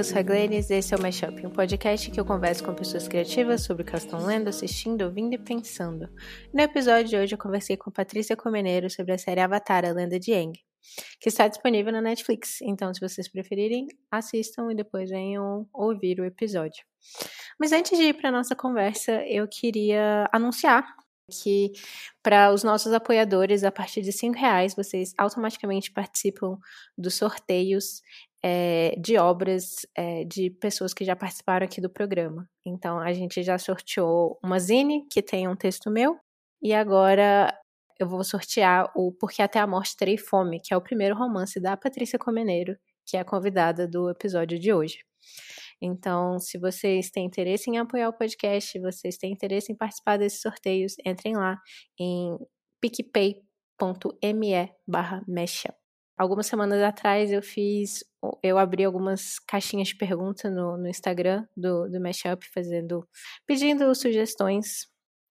eu sou a e esse é o Mashup, um podcast que eu converso com pessoas criativas sobre o que elas estão lendo, assistindo, ouvindo e pensando. No episódio de hoje eu conversei com Patrícia Comeneiro sobre a série Avatar, a Lenda de Aang, que está disponível na Netflix, então se vocês preferirem, assistam e depois venham ouvir o episódio. Mas antes de ir para nossa conversa, eu queria anunciar que para os nossos apoiadores, a partir de cinco reais, vocês automaticamente participam dos sorteios é, de obras é, de pessoas que já participaram aqui do programa. Então, a gente já sorteou uma zine, que tem um texto meu, e agora eu vou sortear o Porque Até a Morte Terei Fome, que é o primeiro romance da Patrícia Comeneiro, que é a convidada do episódio de hoje. Então, se vocês têm interesse em apoiar o podcast, vocês têm interesse em participar desses sorteios, entrem lá em picpay.me barra Algumas semanas atrás eu fiz, eu abri algumas caixinhas de pergunta no, no Instagram do, do Mashup, fazendo, pedindo sugestões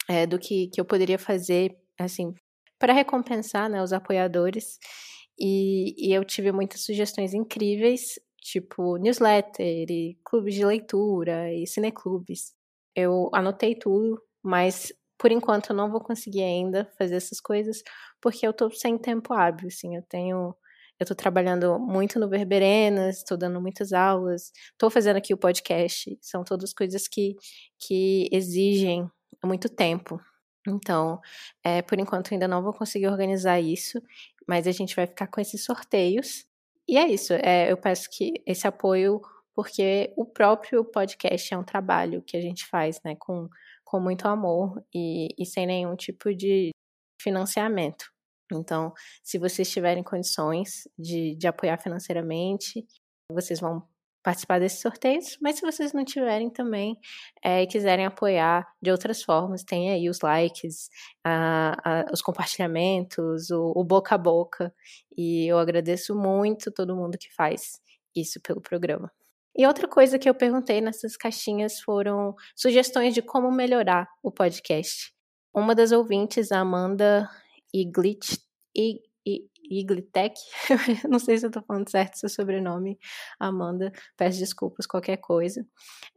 é, do que, que eu poderia fazer, assim, para recompensar né, os apoiadores. E, e, eu tive muitas sugestões incríveis tipo newsletter e clubes de leitura e cineclubes. Eu anotei tudo, mas por enquanto eu não vou conseguir ainda fazer essas coisas porque eu tô sem tempo hábil, assim, eu tenho eu tô trabalhando muito no Verberenas, estou dando muitas aulas, estou fazendo aqui o podcast, são todas coisas que, que exigem muito tempo. Então, é, por enquanto ainda não vou conseguir organizar isso, mas a gente vai ficar com esses sorteios e é isso, é, eu peço que esse apoio, porque o próprio podcast é um trabalho que a gente faz, né, com, com muito amor e, e sem nenhum tipo de financiamento. Então, se vocês tiverem condições de, de apoiar financeiramente, vocês vão participar desses sorteios, mas se vocês não tiverem também é, e quiserem apoiar de outras formas, tem aí os likes, a, a, os compartilhamentos, o, o, boca a boca, e eu agradeço muito todo mundo que faz isso pelo programa. E outra coisa que eu perguntei nessas caixinhas foram sugestões de como melhorar o podcast. Uma das ouvintes, a Amanda Iglitch, Iglitec, não sei se eu tô falando certo seu sobrenome, Amanda, peço desculpas, qualquer coisa.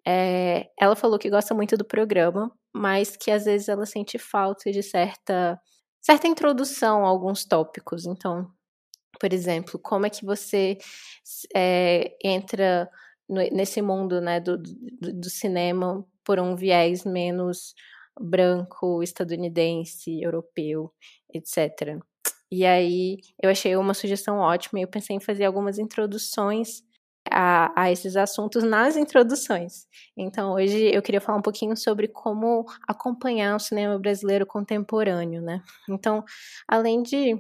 É, ela falou que gosta muito do programa, mas que às vezes ela sente falta de certa, certa introdução a alguns tópicos. Então, por exemplo, como é que você é, entra no, nesse mundo né, do, do, do cinema por um viés menos branco, estadunidense, europeu, etc. E aí eu achei uma sugestão ótima e eu pensei em fazer algumas introduções a, a, esses assuntos nas introduções. Então, hoje eu queria falar um pouquinho sobre como acompanhar o cinema brasileiro contemporâneo, né? Então, além de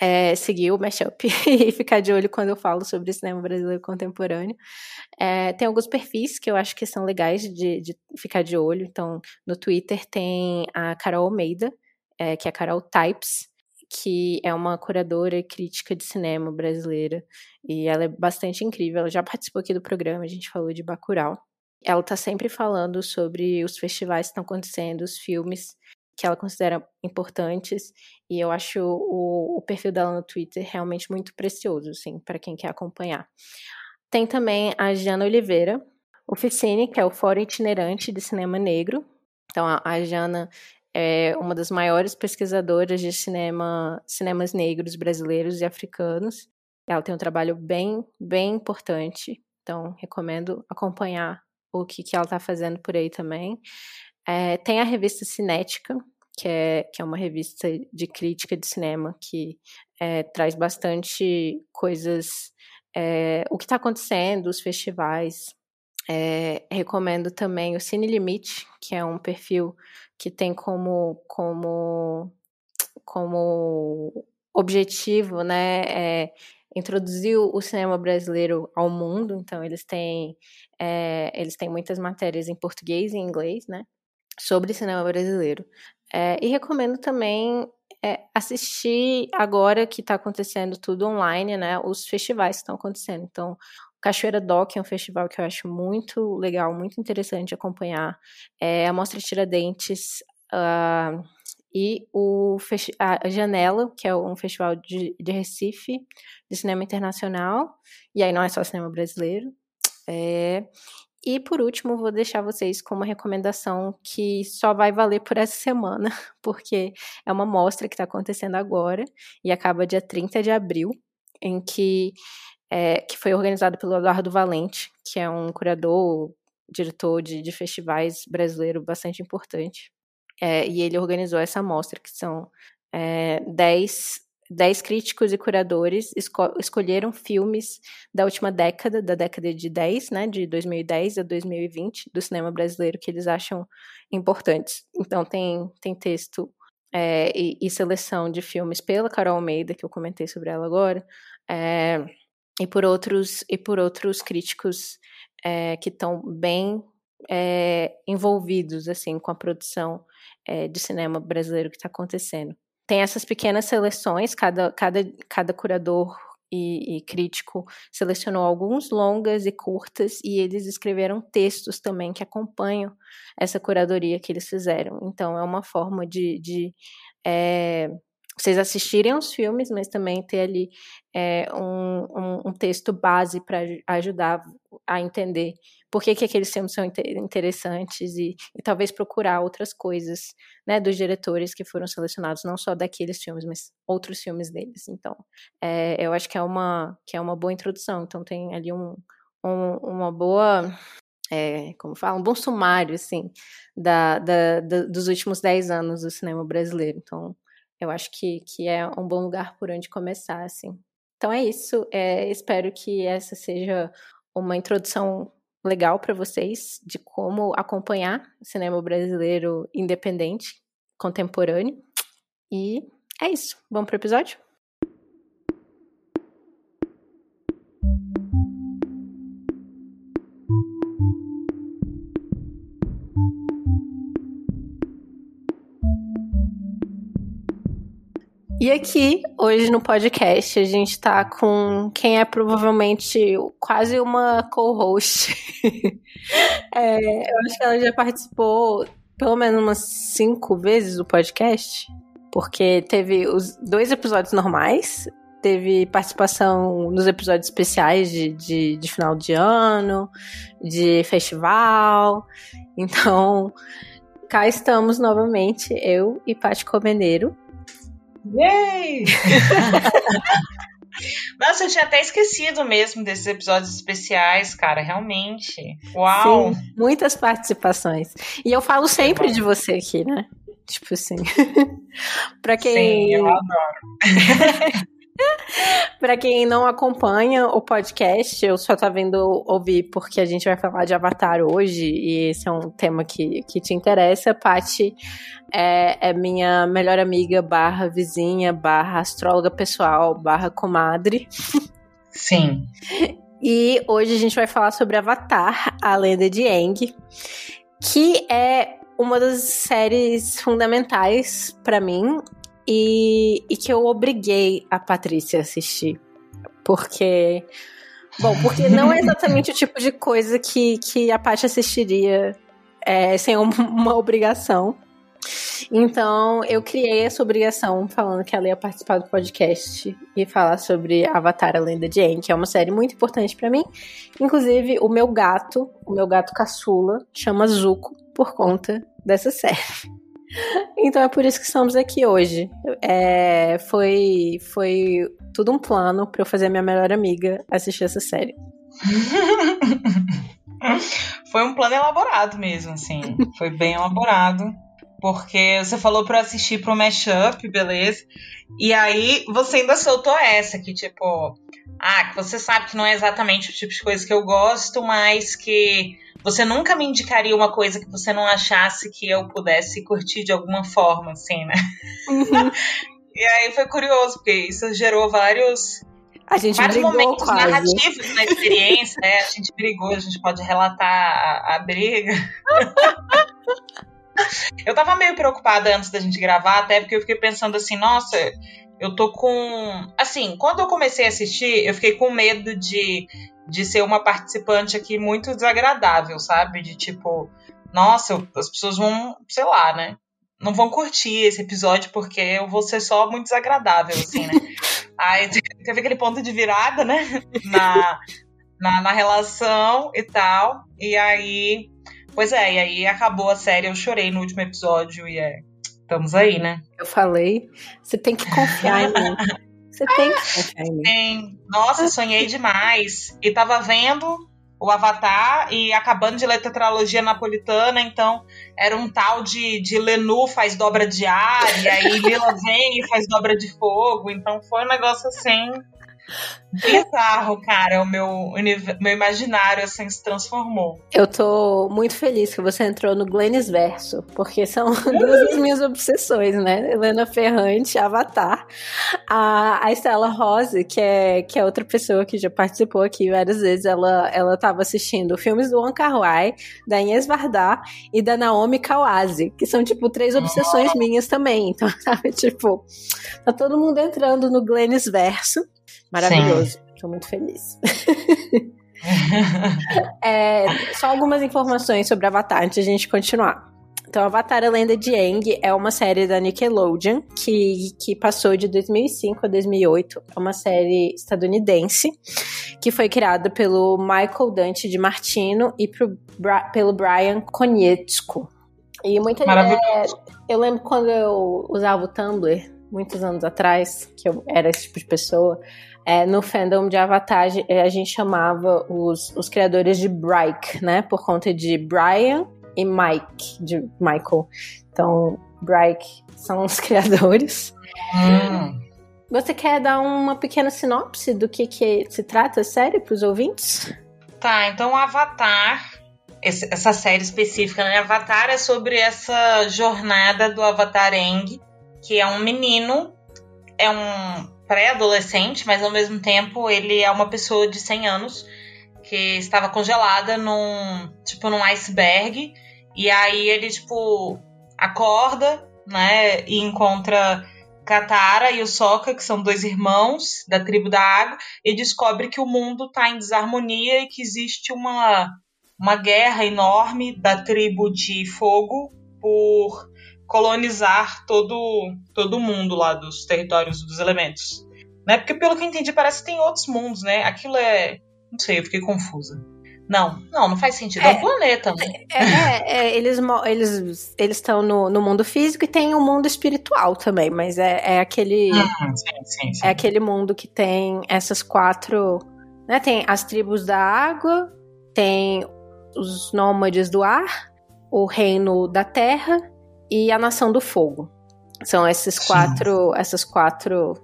é, seguir o Mashup e ficar de olho quando eu falo sobre cinema brasileiro contemporâneo, é, tem alguns perfis que eu acho que são legais de, de ficar de olho. Então, no Twitter tem a Carol Almeida, é, que é a Carol Types, que é uma curadora e crítica de cinema brasileira, e ela é bastante incrível. Ela já participou aqui do programa, a gente falou de Bacurau. Ela está sempre falando sobre os festivais que estão acontecendo, os filmes que ela considera importantes, e eu acho o, o perfil dela no Twitter realmente muito precioso, assim, para quem quer acompanhar. Tem também a Jana Oliveira, Oficine, que é o Fórum Itinerante de Cinema Negro. Então, a, a Jana é uma das maiores pesquisadoras de cinema, cinemas negros brasileiros e africanos. Ela tem um trabalho bem, bem importante, então recomendo acompanhar o que, que ela está fazendo por aí também. É, tem a revista Cinética, que é, que é uma revista de crítica de cinema que é, traz bastante coisas, é, o que está acontecendo, os festivais. É, recomendo também o Cine Limite, que é um perfil que tem como, como, como objetivo, né, é, introduzir o cinema brasileiro ao mundo. Então eles têm é, eles têm muitas matérias em português e inglês, né, sobre cinema brasileiro. É, e recomendo também é, assistir agora que está acontecendo tudo online, né, os festivais que estão acontecendo. Então Cachoeira Doc é um festival que eu acho muito legal, muito interessante acompanhar. É a Mostra Tiradentes uh, e o a Janela, que é um festival de, de Recife, de cinema internacional. E aí não é só cinema brasileiro. É, e por último, vou deixar vocês com uma recomendação que só vai valer por essa semana, porque é uma mostra que está acontecendo agora e acaba dia 30 de abril, em que, é, que foi organizada pelo Eduardo Valente, que é um curador, diretor de, de festivais brasileiro bastante importante. É, e ele organizou essa mostra, que são é, 10 dez críticos e curadores esco escolheram filmes da última década, da década de 10, né, de 2010 a 2020, do cinema brasileiro que eles acham importantes. Então tem, tem texto é, e, e, seleção de filmes pela Carol Almeida, que eu comentei sobre ela agora, é, e por outros e por outros críticos é, que estão bem é, envolvidos assim com a produção é, de cinema brasileiro que está acontecendo tem essas pequenas seleções, cada, cada, cada curador e, e, crítico selecionou alguns longas e curtas e eles escreveram textos também que acompanham essa curadoria que eles fizeram. Então é uma forma de, de é, vocês assistirem aos filmes, mas também ter ali é, um, um, um, texto base para ajudar a entender por que, que aqueles filmes são interessantes e, e, talvez procurar outras coisas né, dos diretores que foram selecionados, não só daqueles filmes, mas outros filmes deles. Então, é, eu acho que é, uma, que é uma boa introdução. Então, tem ali um, um uma boa é, como fala, um bom sumário, assim, da, da, da, dos últimos dez anos do cinema brasileiro. Então, eu acho que, que é um bom lugar por onde começar, assim. Então é isso. É, espero que essa seja uma introdução legal para vocês de como acompanhar o cinema brasileiro independente, contemporâneo. E é isso. Vamos para o episódio? E aqui, hoje no podcast, a gente tá com quem é provavelmente quase uma co-host. é, eu acho que ela já participou pelo menos umas cinco vezes do podcast, porque teve os dois episódios normais, teve participação nos episódios especiais de, de, de final de ano, de festival. Então, cá estamos novamente, eu e Paty Comeneiro Yay! Nossa, eu tinha até esquecido mesmo desses episódios especiais, cara, realmente. Uau! Sim, muitas participações. E eu falo sempre de você aqui, né? Tipo assim. pra quem. Sim, eu adoro. para quem não acompanha o podcast, eu só tá vendo ouvir porque a gente vai falar de Avatar hoje e esse é um tema que, que te interessa. Paty é, é minha melhor amiga, barra vizinha, barra astróloga pessoal, barra comadre. Sim. E hoje a gente vai falar sobre Avatar, a lenda de Aang, que é uma das séries fundamentais para mim e, e que eu obriguei a Patrícia a assistir. Porque. Bom, porque não é exatamente o tipo de coisa que, que a Paty assistiria é, sem uma obrigação. Então, eu criei essa obrigação falando que ela ia participar do podcast e falar sobre Avatar, a Lenda de Aang, que é uma série muito importante para mim. Inclusive, o meu gato, o meu gato caçula, chama Zuko por conta dessa série. Então é por isso que estamos aqui hoje. É, foi, foi tudo um plano para eu fazer a minha melhor amiga assistir essa série. foi um plano elaborado mesmo, assim. Foi bem elaborado. Porque você falou para assistir pro mashup, beleza? E aí você ainda soltou essa, que tipo, ah, que você sabe que não é exatamente o tipo de coisa que eu gosto, mas que você nunca me indicaria uma coisa que você não achasse que eu pudesse curtir de alguma forma, assim, né? Uhum. e aí foi curioso, porque isso gerou vários. A gente vários brigou momentos quase. narrativos na experiência, né? A gente brigou, a gente pode relatar a, a briga. eu tava meio preocupada antes da gente gravar, até porque eu fiquei pensando assim, nossa, eu tô com. Assim, quando eu comecei a assistir, eu fiquei com medo de de ser uma participante aqui muito desagradável, sabe? De tipo, nossa, as pessoas vão, sei lá, né? Não vão curtir esse episódio porque eu vou ser só muito desagradável, assim, né? Aí teve aquele ponto de virada, né? Na, na, na relação e tal. E aí. Pois é, e aí acabou a série, eu chorei no último episódio e é. Estamos aí, né? Eu falei, você tem que confiar em mim. Você tem que. Tem. Nossa, sonhei demais. E tava vendo o Avatar e acabando de ler tetralogia napolitana, então era um tal de, de Lenu faz dobra de ar, e aí Lila vem e faz dobra de fogo, então foi um negócio assim bizarro, cara. O meu, meu imaginário assim se transformou. Eu tô muito feliz que você entrou no Glennis Verso, porque são duas das minhas obsessões, né? Helena Ferrante, Avatar. A, a Estela Rose, que é, que é outra pessoa que já participou aqui várias vezes, ela, ela tava assistindo filmes do Wong Kar Wai, da Inês Vardar e da Naomi Kawase, que são, tipo, três obsessões minhas também. Então, sabe, tipo, tá todo mundo entrando no Glennis Verso. Maravilhoso. Estou muito feliz. é, só algumas informações sobre Avatar antes de a gente continuar. Então, Avatar A Lenda de Aang é uma série da Nickelodeon que, que passou de 2005 a 2008. É uma série estadunidense que foi criada pelo Michael Dante de Martino e pro, pelo Brian Konietzko. E muita é, Eu lembro quando eu usava o Tumblr, muitos anos atrás, que eu era esse tipo de pessoa, é, no fandom de Avatar, a gente chamava os, os criadores de Bryke, né? Por conta de Brian e Mike, de Michael. Então, Bryke são os criadores. Hum. Você quer dar uma pequena sinopse do que, que se trata a série para os ouvintes? Tá, então Avatar, essa série específica, né? Avatar é sobre essa jornada do Avatar Eng, que é um menino, é um pré-adolescente, mas ao mesmo tempo ele é uma pessoa de 100 anos que estava congelada num, tipo, num iceberg. E aí ele, tipo, acorda, né, e encontra Katara e o Sokka, que são dois irmãos da tribo da água, e descobre que o mundo está em desarmonia e que existe uma, uma guerra enorme da tribo de fogo por colonizar todo todo mundo lá dos territórios dos elementos. Né? Porque pelo que eu entendi, parece que tem outros mundos, né? Aquilo é. Não sei, eu fiquei confusa. Não, não, não faz sentido. É, é um planeta, né? É, é, é eles eles eles estão no, no mundo físico e tem o um mundo espiritual também, mas é, é aquele hum, sim, sim, sim. é aquele mundo que tem essas quatro, né? Tem as tribos da água, tem os nômades do ar, o reino da terra e a nação do fogo. São esses quatro, essas quatro,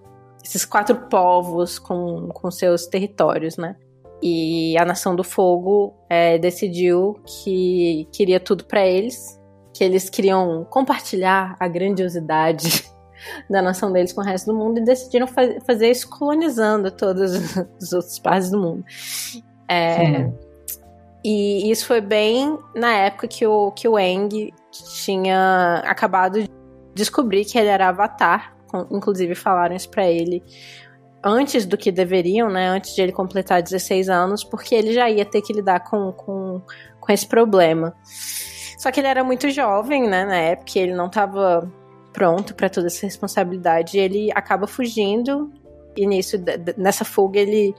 esses quatro povos com, com seus territórios, né? E a nação do fogo é, decidiu que queria tudo para eles, que eles queriam compartilhar a grandiosidade da nação deles com o resto do mundo e decidiram fa fazer isso colonizando todas as outras partes do mundo. É, e isso foi bem na época que o, que o Eng tinha acabado de descobrir que ele era Avatar. Inclusive falaram isso pra ele antes do que deveriam, né? Antes de ele completar 16 anos, porque ele já ia ter que lidar com, com, com esse problema. Só que ele era muito jovem, né? Na época, ele não estava pronto para toda essa responsabilidade. ele acaba fugindo e nisso, nessa fuga, ele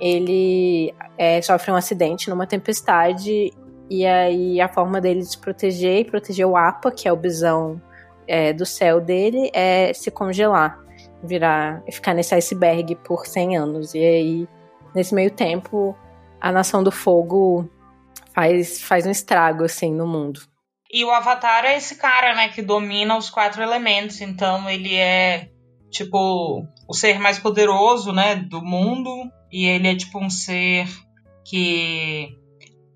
ele é, sofre um acidente numa tempestade e aí a forma dele de se proteger e proteger o Apa, que é o bisão é, do céu dele, é se congelar, virar, ficar nesse iceberg por 100 anos. E aí, nesse meio tempo, a Nação do Fogo faz, faz um estrago, assim, no mundo. E o Avatar é esse cara, né, que domina os quatro elementos. Então, ele é, tipo, o ser mais poderoso, né, do mundo. E ele é, tipo, um ser que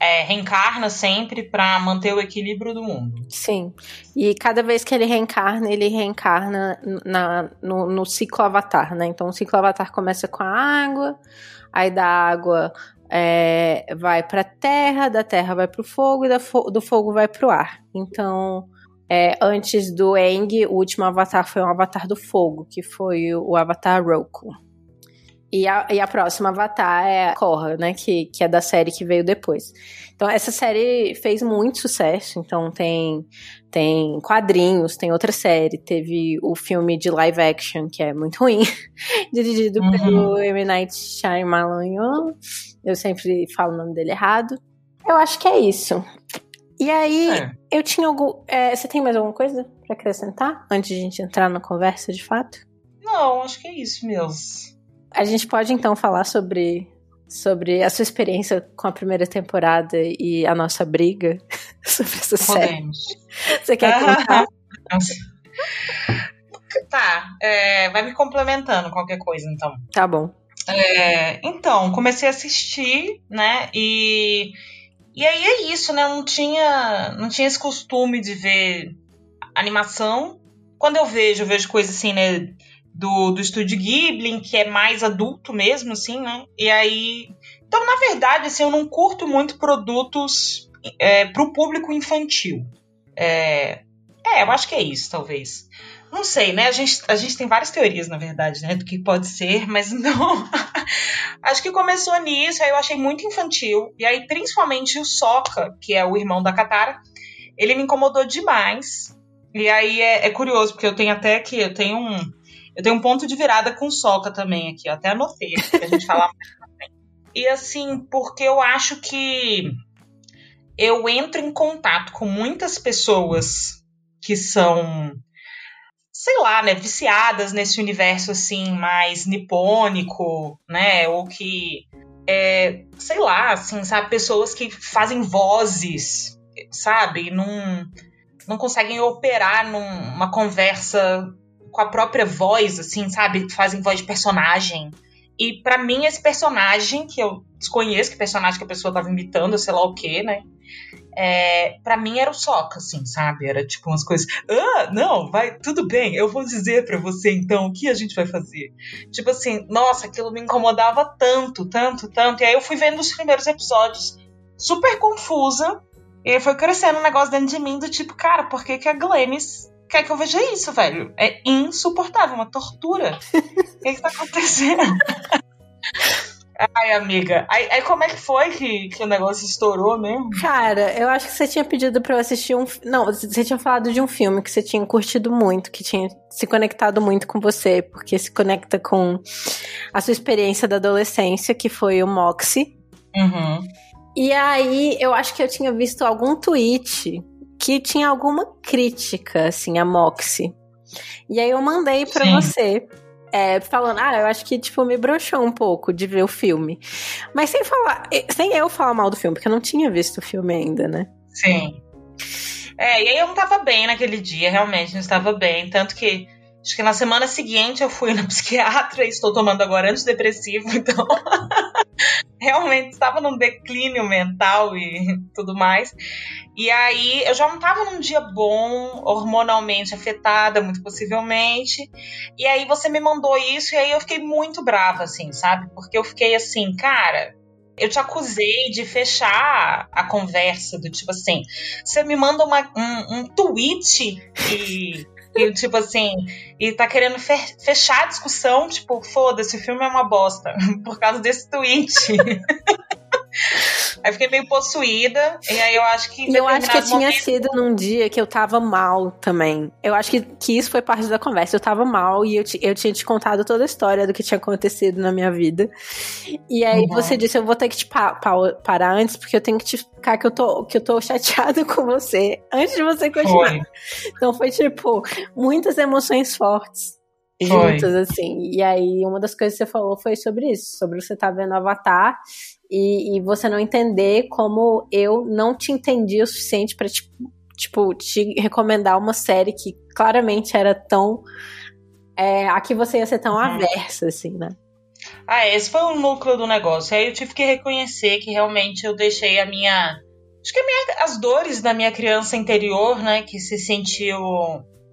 é, reencarna sempre para manter o equilíbrio do mundo. Sim. E cada vez que ele reencarna, ele reencarna na, no, no ciclo avatar, né? Então o ciclo avatar começa com a água, aí da água é, vai para a terra, da terra vai para o fogo e fo do fogo vai para o ar. Então, é, antes do Eng, o último avatar foi um avatar do fogo, que foi o, o avatar Roku. E a, e a próxima Avatar é a Korra, né? Que, que é da série que veio depois. Então, essa série fez muito sucesso. Então, tem, tem quadrinhos, tem outra série. Teve o filme de live action, que é muito ruim. dirigido uhum. pelo M. Night Shyamalan. Eu sempre falo o nome dele errado. Eu acho que é isso. E aí, é. eu tinha algum. É, você tem mais alguma coisa para acrescentar antes de a gente entrar na conversa de fato? Não, acho que é isso mesmo. A gente pode então falar sobre, sobre a sua experiência com a primeira temporada e a nossa briga sobre essa Podemos. série. Você quer contar? tá, é, vai me complementando qualquer coisa então. Tá bom. É, então, comecei a assistir, né? E, e aí é isso, né? não tinha, não tinha esse costume de ver animação. Quando eu vejo, eu vejo coisas assim, né? Do, do estúdio Ghibli, que é mais adulto mesmo, assim, né? E aí. Então, na verdade, assim, eu não curto muito produtos é, pro público infantil. É, é, eu acho que é isso, talvez. Não sei, né? A gente, a gente tem várias teorias, na verdade, né? Do que pode ser, mas não. acho que começou nisso, aí eu achei muito infantil. E aí, principalmente o Soka, que é o irmão da Katara, ele me incomodou demais. E aí é, é curioso, porque eu tenho até que. Eu tenho um eu tenho um ponto de virada com soca também aqui, eu até anotei pra gente falar mais E assim, porque eu acho que eu entro em contato com muitas pessoas que são, sei lá, né, viciadas nesse universo assim mais nipônico, né, ou que é, sei lá, assim, sabe, pessoas que fazem vozes, sabe, não não conseguem operar numa conversa com a própria voz, assim, sabe? Fazem voz de personagem. E para mim, esse personagem, que eu desconheço que personagem que a pessoa tava imitando, sei lá o quê, né? É, para mim era o Soca, assim, sabe? Era tipo umas coisas. Ah, não, vai, tudo bem, eu vou dizer para você então o que a gente vai fazer. Tipo assim, nossa, aquilo me incomodava tanto, tanto, tanto. E aí eu fui vendo os primeiros episódios super confusa. E aí foi crescendo um negócio dentro de mim do tipo, cara, por que, que a Glennis quer que eu veja isso, velho? É insuportável, uma tortura. o que, que tá acontecendo? Ai, amiga. Aí, aí, como é que foi que, que o negócio estourou mesmo? Cara, eu acho que você tinha pedido pra eu assistir um. Não, você tinha falado de um filme que você tinha curtido muito, que tinha se conectado muito com você, porque se conecta com a sua experiência da adolescência, que foi o Moxie. Uhum. E aí, eu acho que eu tinha visto algum tweet que tinha alguma crítica, assim, a Moxie. E aí eu mandei para você. É, falando, ah, eu acho que, tipo, me broxou um pouco de ver o filme. Mas sem falar, sem eu falar mal do filme, porque eu não tinha visto o filme ainda, né? Sim. É, e aí eu não tava bem naquele dia, realmente, não estava bem. Tanto que Acho que na semana seguinte eu fui na psiquiatra e estou tomando agora antidepressivo, então realmente estava num declínio mental e tudo mais. E aí eu já não estava num dia bom, hormonalmente afetada, muito possivelmente. E aí você me mandou isso e aí eu fiquei muito brava, assim, sabe? Porque eu fiquei assim, cara, eu te acusei de fechar a conversa do tipo assim, você me manda uma, um, um tweet e e, tipo assim, e tá querendo fechar a discussão, tipo, foda-se, o filme é uma bosta, por causa desse tweet. Aí fiquei meio possuída, e aí eu acho que. Eu acho que tinha sido num dia que eu tava mal também. Eu acho que, que isso foi parte da conversa. Eu tava mal e eu, eu tinha te contado toda a história do que tinha acontecido na minha vida. E aí uhum. você disse: eu vou ter que te pa pa parar antes, porque eu tenho que te explicar que eu tô, que eu tô chateada com você antes de você continuar. Foi. Então foi tipo, muitas emoções fortes juntas, assim. E aí, uma das coisas que você falou foi sobre isso, sobre você estar tá vendo Avatar e, e, você não entender como eu não te entendi o suficiente para tipo, tipo, te recomendar uma série que claramente era tão. É, aqui você ia ser tão uhum. aversa, assim, né? Ah, esse foi o núcleo do negócio. Aí eu tive que reconhecer que realmente eu deixei a minha. Acho que minha, as dores da minha criança interior, né? Que se sentiu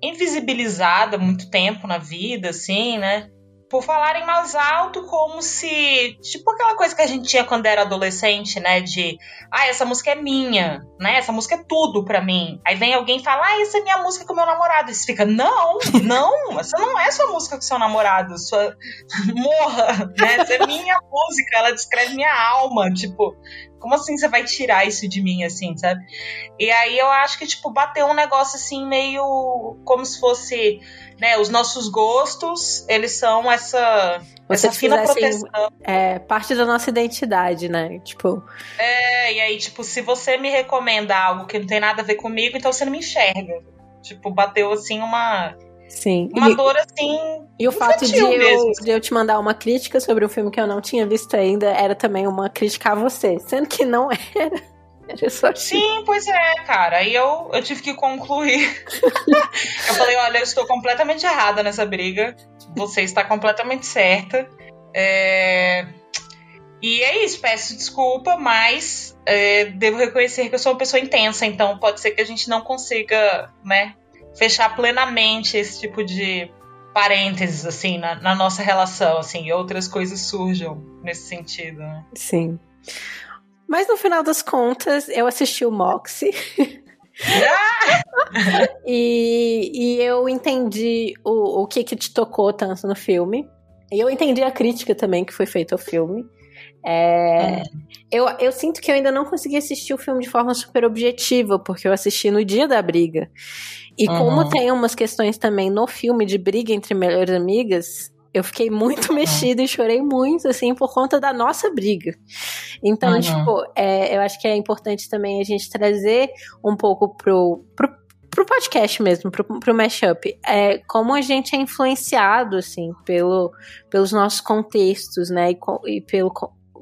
invisibilizada muito tempo na vida, assim, né? Por falarem mais alto como se. Tipo aquela coisa que a gente tinha quando era adolescente, né? De. Ah, essa música é minha, né? Essa música é tudo pra mim. Aí vem alguém e fala, ah, essa é minha música com meu namorado. E você fica, não, não, essa não é sua música com seu namorado. Sua. Morra, né? Essa é minha música, ela descreve minha alma. Tipo, como assim você vai tirar isso de mim, assim, sabe? E aí eu acho que, tipo, bateu um negócio assim, meio como se fosse né, os nossos gostos, eles são essa, essa fina proteção. É, parte da nossa identidade, né? Tipo. É, e aí, tipo, se você me recomenda algo que não tem nada a ver comigo, então você não me enxerga. Tipo, bateu assim uma. Sim. Uma e, dor assim. E o fato de eu, de eu te mandar uma crítica sobre um filme que eu não tinha visto ainda era também uma crítica a você, sendo que não era. Sim, pois é, cara. Aí eu, eu tive que concluir. eu falei, olha, eu estou completamente errada nessa briga. Você está completamente certa. É... E é isso, peço desculpa, mas é, devo reconhecer que eu sou uma pessoa intensa, então pode ser que a gente não consiga, né, fechar plenamente esse tipo de parênteses, assim, na, na nossa relação, assim, e outras coisas surjam nesse sentido, né? Sim. Mas no final das contas, eu assisti o Moxie. e, e eu entendi o, o que que te tocou tanto no filme. E eu entendi a crítica também que foi feita ao filme. É, eu, eu sinto que eu ainda não consegui assistir o filme de forma super objetiva, porque eu assisti no dia da briga. E uhum. como tem umas questões também no filme de briga entre melhores amigas, eu fiquei muito uhum. mexida e chorei muito, assim, por conta da nossa briga. Então, uhum. tipo, é, eu acho que é importante também a gente trazer um pouco pro, pro, pro podcast mesmo, pro, pro mashup, é, como a gente é influenciado, assim, pelo, pelos nossos contextos, né, e, e pelo,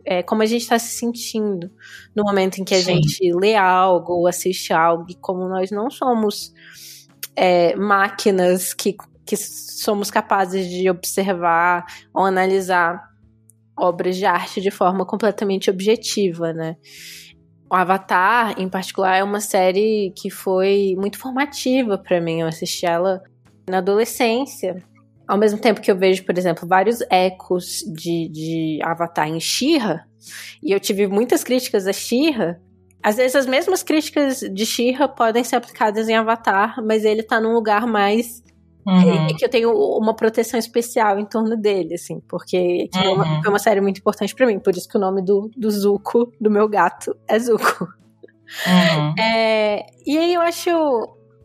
é, como a gente está se sentindo no momento em que a Sim. gente lê algo ou assiste algo, e como nós não somos é, máquinas que que somos capazes de observar ou analisar obras de arte de forma completamente objetiva, né? O Avatar, em particular, é uma série que foi muito formativa para mim. Eu assisti ela na adolescência. Ao mesmo tempo que eu vejo, por exemplo, vários ecos de, de Avatar em Shira, e eu tive muitas críticas a Shira, às vezes as mesmas críticas de Shira podem ser aplicadas em Avatar, mas ele tá num lugar mais Uhum. E que eu tenho uma proteção especial em torno dele, assim, porque uhum. foi, uma, foi, uma, série muito importante para mim, por isso que o nome do, do Zuko, do meu gato, é Zuko. Uhum. É, e aí eu acho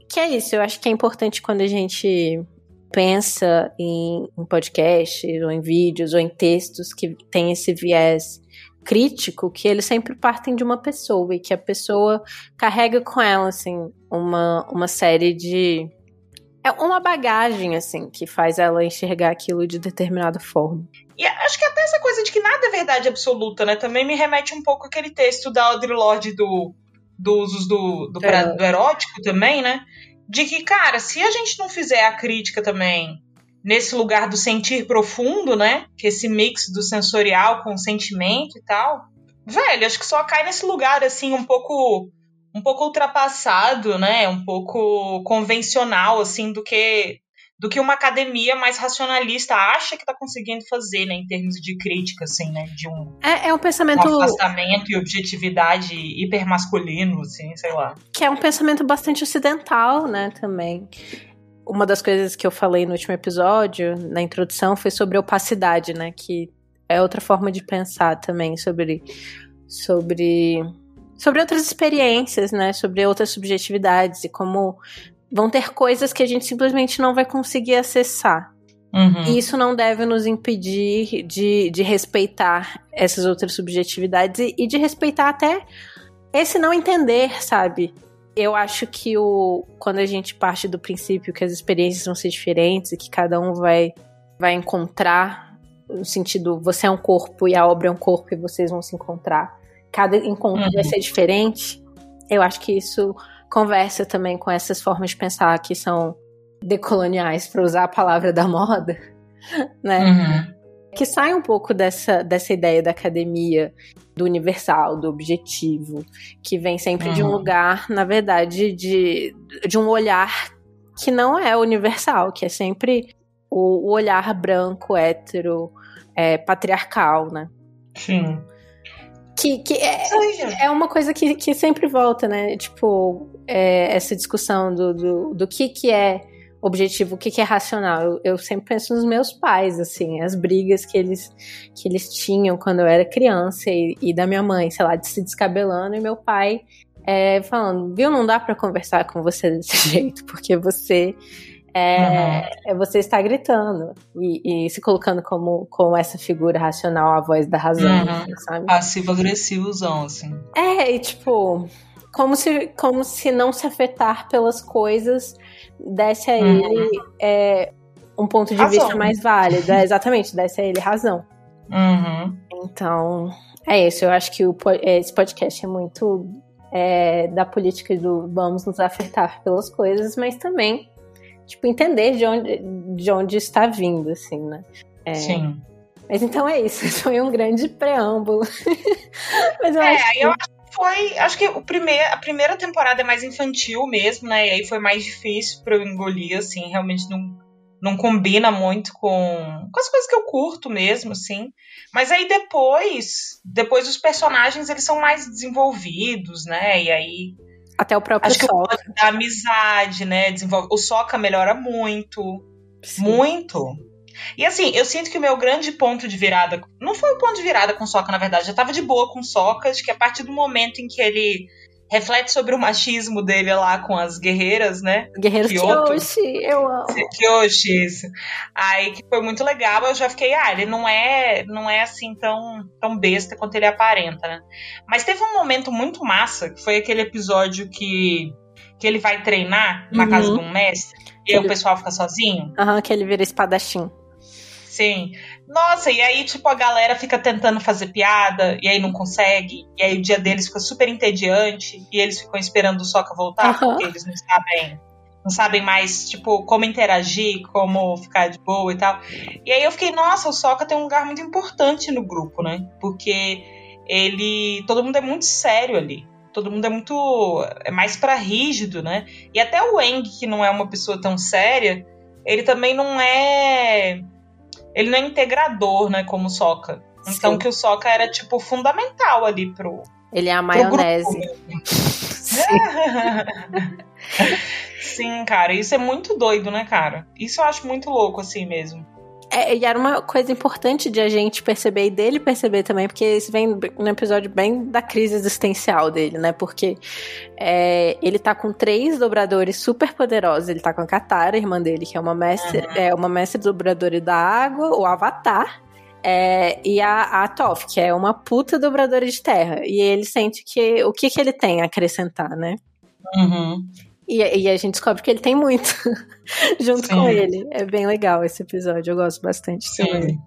que é isso, eu acho que é importante quando a gente pensa em, em podcasts, ou em vídeos, ou em textos que tem esse viés crítico, que eles sempre partem de uma pessoa, e que a pessoa carrega com ela, assim, uma, uma série de é uma bagagem, assim, que faz ela enxergar aquilo de determinada forma. E acho que até essa coisa de que nada é verdade absoluta, né? Também me remete um pouco aquele texto da Audre Lorde do, do usos do, do, é. do erótico também, né? De que, cara, se a gente não fizer a crítica também nesse lugar do sentir profundo, né? Que esse mix do sensorial com o sentimento e tal. Velho, acho que só cai nesse lugar, assim, um pouco um pouco ultrapassado, né? Um pouco convencional, assim, do que do que uma academia mais racionalista acha que está conseguindo fazer, né, em termos de crítica, assim, né, de um, é, é um pensamento um afastamento e objetividade hipermasculino, assim, sei lá. Que é um pensamento bastante ocidental, né, também. Uma das coisas que eu falei no último episódio, na introdução, foi sobre opacidade, né, que é outra forma de pensar também sobre sobre sobre outras experiências, né? Sobre outras subjetividades e como vão ter coisas que a gente simplesmente não vai conseguir acessar. Uhum. E isso não deve nos impedir de, de respeitar essas outras subjetividades e, e de respeitar até esse não entender, sabe? Eu acho que o, quando a gente parte do princípio que as experiências vão ser diferentes e que cada um vai, vai encontrar, no sentido, você é um corpo e a obra é um corpo e vocês vão se encontrar cada encontro uhum. vai ser diferente, eu acho que isso conversa também com essas formas de pensar que são decoloniais, para usar a palavra da moda, né? Uhum. Que sai um pouco dessa, dessa ideia da academia, do universal, do objetivo, que vem sempre uhum. de um uhum. lugar, na verdade, de, de um olhar que não é universal, que é sempre o, o olhar branco, hétero, é, patriarcal, né? Sim. Que, que é, é uma coisa que, que sempre volta, né? Tipo, é, essa discussão do, do, do que, que é objetivo, o que, que é racional. Eu, eu, sempre penso nos meus pais, assim, as brigas que eles, que eles tinham quando eu era criança e, e da minha mãe, sei lá, de se descabelando e meu pai é, falando, viu, não dá para conversar com você desse jeito, porque você é, uhum. você está gritando e, e, se colocando como, como essa figura racional, a voz da razão, uhum. assim, sabe? Passivo-agressivozão, assim. É, e tipo, como se, como se não se afetar pelas coisas desse a uhum. ele é, um ponto de razão. vista mais válido. É, exatamente, desse a ele razão. Uhum. Então, é isso. Eu acho que o, esse podcast é muito é, da política do vamos nos afetar pelas coisas, mas também tipo, entender de onde, de onde está vindo, assim, né? É, Sim. Mas então é isso, foi um grande preâmbulo. mas eu é, acho que... eu acho que foi. Acho que o primeir, a primeira temporada é mais infantil mesmo, né? E aí foi mais difícil para eu engolir, assim, realmente não, não combina muito com, com as coisas que eu curto mesmo, assim. Mas aí depois, depois os personagens eles são mais desenvolvidos, né? E aí até o próprio Acho Soca. que da amizade, né? Desenvolve... O Soca melhora muito. Sim. Muito. E assim, eu sinto que o meu grande ponto de virada. Não foi o ponto de virada com o Soca, na verdade. Eu tava de boa com o Soca. Acho que a partir do momento em que ele reflete sobre o machismo dele lá com as guerreiras, né? Guerreiros Kyoshi, eu amo. Kyoshi, isso. Aí que foi muito legal, eu já fiquei, ah, ele não é, não é assim tão, tão besta quanto ele aparenta, né? Mas teve um momento muito massa, que foi aquele episódio que, que ele vai treinar na uhum. casa de um mestre, e aí o pessoal fica sozinho. Aham, uhum, que ele vira espadachim. Sim. Nossa, e aí, tipo, a galera fica tentando fazer piada, e aí não consegue, e aí o dia deles fica super entediante, e eles ficam esperando o Soca voltar, uhum. porque eles não sabem. Não sabem mais, tipo, como interagir, como ficar de boa e tal. E aí eu fiquei, nossa, o Soca tem um lugar muito importante no grupo, né? Porque ele. Todo mundo é muito sério ali todo mundo é muito é mais para rígido, né? E até o Eng, que não é uma pessoa tão séria, ele também não é ele não é integrador, né, como o Soca. Então Sim. que o Soca era tipo fundamental ali pro Ele é a maionese. Sim, cara, isso é muito doido, né, cara? Isso eu acho muito louco assim mesmo. É, e era uma coisa importante de a gente perceber e dele perceber também, porque isso vem num episódio bem da crise existencial dele, né? Porque é, ele tá com três dobradores super poderosos. Ele tá com a Katara, irmã dele, que é uma mestre, uhum. é uma mestre dobradora da água, o Avatar. É, e a, a Toph, que é uma puta dobradora de terra. E ele sente que o que, que ele tem a acrescentar, né? Uhum. E, e, a gente descobre que ele tem muito junto Sim. com ele. É bem legal esse episódio, eu gosto bastante Sim. também.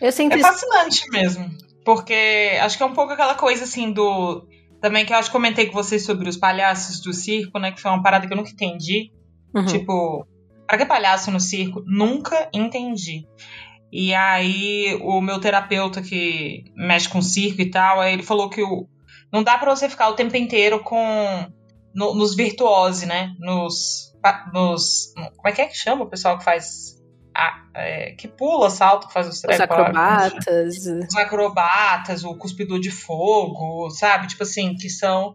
Eu sempre... É fascinante mesmo. Porque acho que é um pouco aquela coisa assim do. Também que eu acho que comentei com vocês sobre os palhaços do circo, né? Que foi uma parada que eu nunca entendi. Uhum. Tipo, para que palhaço no circo? Nunca entendi. E aí, o meu terapeuta que mexe com circo e tal, ele falou que o, não dá para você ficar o tempo inteiro com no, nos virtuose, né? Nos, nos. Como é que é que chama o pessoal que faz. A, é, que pula, salto, que faz os, os acrobatas. Os acrobatas, o cuspidor de fogo, sabe? Tipo assim, que são,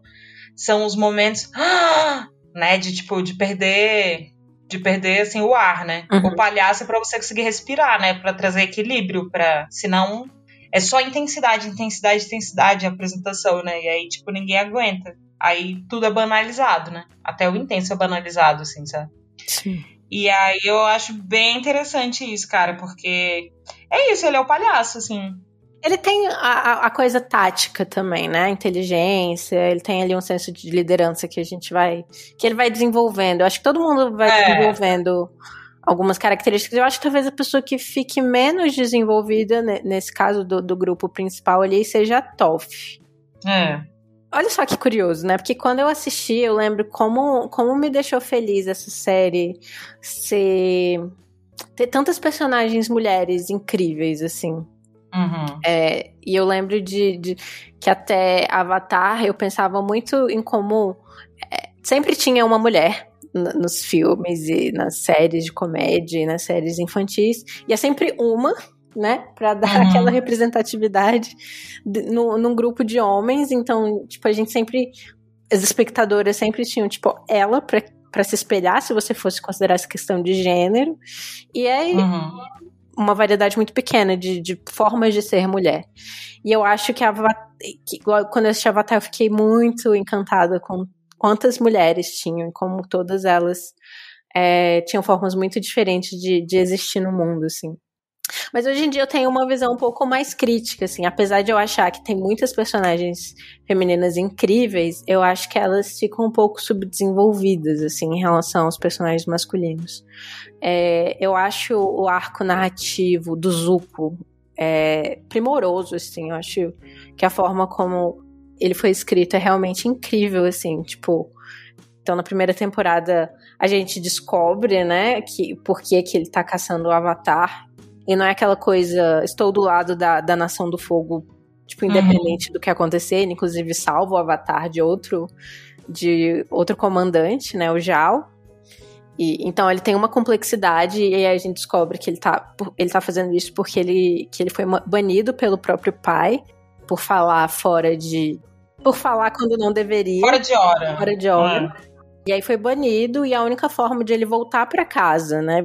são os momentos. Né? De tipo, de perder. De perder assim, o ar, né? Uhum. O palhaço é pra você conseguir respirar, né? Pra trazer equilíbrio, pra. Senão é só intensidade, intensidade, intensidade a apresentação, né? E aí, tipo, ninguém aguenta aí tudo é banalizado, né? Até o intenso é banalizado, assim, sabe? Sim. E aí eu acho bem interessante isso, cara, porque é isso, ele é o palhaço, assim. Ele tem a, a coisa tática também, né? Inteligência, ele tem ali um senso de liderança que a gente vai. que ele vai desenvolvendo. Eu acho que todo mundo vai é. desenvolvendo algumas características. Eu acho que talvez a pessoa que fique menos desenvolvida, nesse caso do, do grupo principal ali, seja a Toff. É. Olha só que curioso, né? Porque quando eu assisti, eu lembro como, como me deixou feliz essa série ser. ter tantas personagens mulheres incríveis, assim. Uhum. É, e eu lembro de, de, que até Avatar eu pensava muito em como é, sempre tinha uma mulher nos filmes e nas séries de comédia e nas séries infantis. E é sempre uma, né? Pra dar uhum. aquela representatividade no, num grupo de homens. Então, tipo, a gente sempre. As espectadoras sempre tinham, tipo, ela pra, pra se espelhar, se você fosse considerar essa questão de gênero. E aí. Uhum. Uma variedade muito pequena de, de formas de ser mulher. E eu acho que, a, que quando eu assisti Avatar, eu fiquei muito encantada com quantas mulheres tinham, como todas elas é, tinham formas muito diferentes de, de existir no mundo, assim. Mas hoje em dia eu tenho uma visão um pouco mais crítica, assim. Apesar de eu achar que tem muitas personagens femininas incríveis, eu acho que elas ficam um pouco subdesenvolvidas, assim, em relação aos personagens masculinos. É, eu acho o arco narrativo do Zuko é, primoroso, assim. Eu acho que a forma como ele foi escrito é realmente incrível, assim, tipo. Então, na primeira temporada, a gente descobre, né, que por que, que ele tá caçando o Avatar. E não é aquela coisa, estou do lado da, da Nação do Fogo, tipo, uhum. independente uhum. do que acontecer, ele, inclusive salva o Avatar de outro, de outro comandante, né, o Jal. E, então ele tem uma complexidade e aí a gente descobre que ele tá, ele tá fazendo isso porque ele, que ele foi banido pelo próprio pai por falar fora de. Por falar quando não deveria. Fora de hora. Fora de hora. E aí foi banido, e a única forma de ele voltar para casa, né?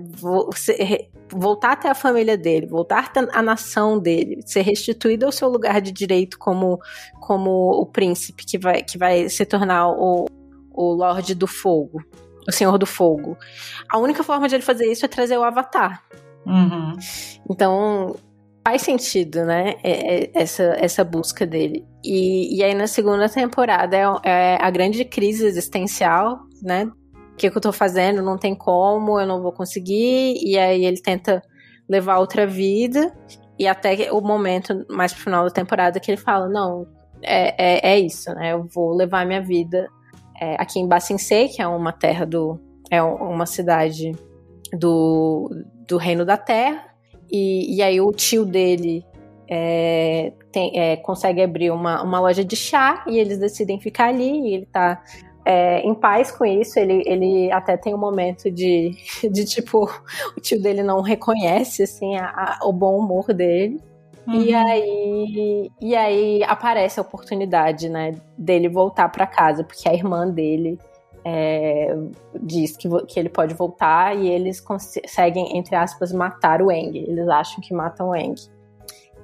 Voltar até a família dele, voltar até a nação dele, ser restituído ao seu lugar de direito como, como o príncipe que vai, que vai se tornar o, o Lorde do Fogo, o Senhor do Fogo. A única forma de ele fazer isso é trazer o Avatar. Uhum. Então, faz sentido, né? É, é, essa, essa busca dele. E, e aí na segunda temporada é, é a grande crise existencial, né? O que, que eu tô fazendo? Não tem como, eu não vou conseguir. E aí ele tenta levar outra vida. E até o momento mais pro final da temporada que ele fala: Não, é, é, é isso, né? Eu vou levar minha vida é, aqui em Bacincê, que é uma terra do. É uma cidade do, do Reino da Terra. E, e aí o tio dele é, tem, é, consegue abrir uma, uma loja de chá e eles decidem ficar ali e ele tá é, em paz com isso. Ele, ele até tem um momento de, de tipo, o tio dele não reconhece assim, a, a, o bom humor dele. Uhum. E, aí, e aí aparece a oportunidade, né, dele voltar para casa, porque a irmã dele é, diz que, que ele pode voltar e eles conseguem, entre aspas, matar o Eng. Eles acham que matam o Eng.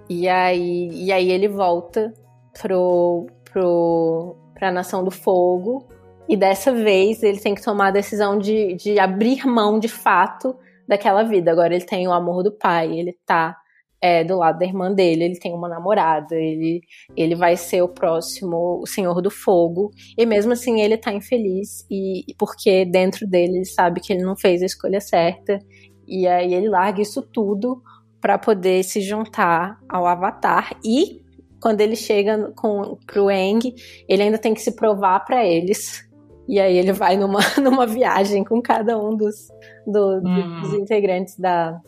E aí, e aí ele volta pro, pro, pra Nação do Fogo. E dessa vez ele tem que tomar a decisão de, de abrir mão de fato daquela vida. Agora ele tem o amor do pai, ele tá é, do lado da irmã dele, ele tem uma namorada, ele, ele vai ser o próximo Senhor do Fogo, e mesmo assim ele tá infeliz, e porque dentro dele ele sabe que ele não fez a escolha certa, e aí ele larga isso tudo para poder se juntar ao Avatar, e quando ele chega com, pro Eng, ele ainda tem que se provar para eles, e aí ele vai numa, numa viagem com cada um dos, do, uhum. dos integrantes da,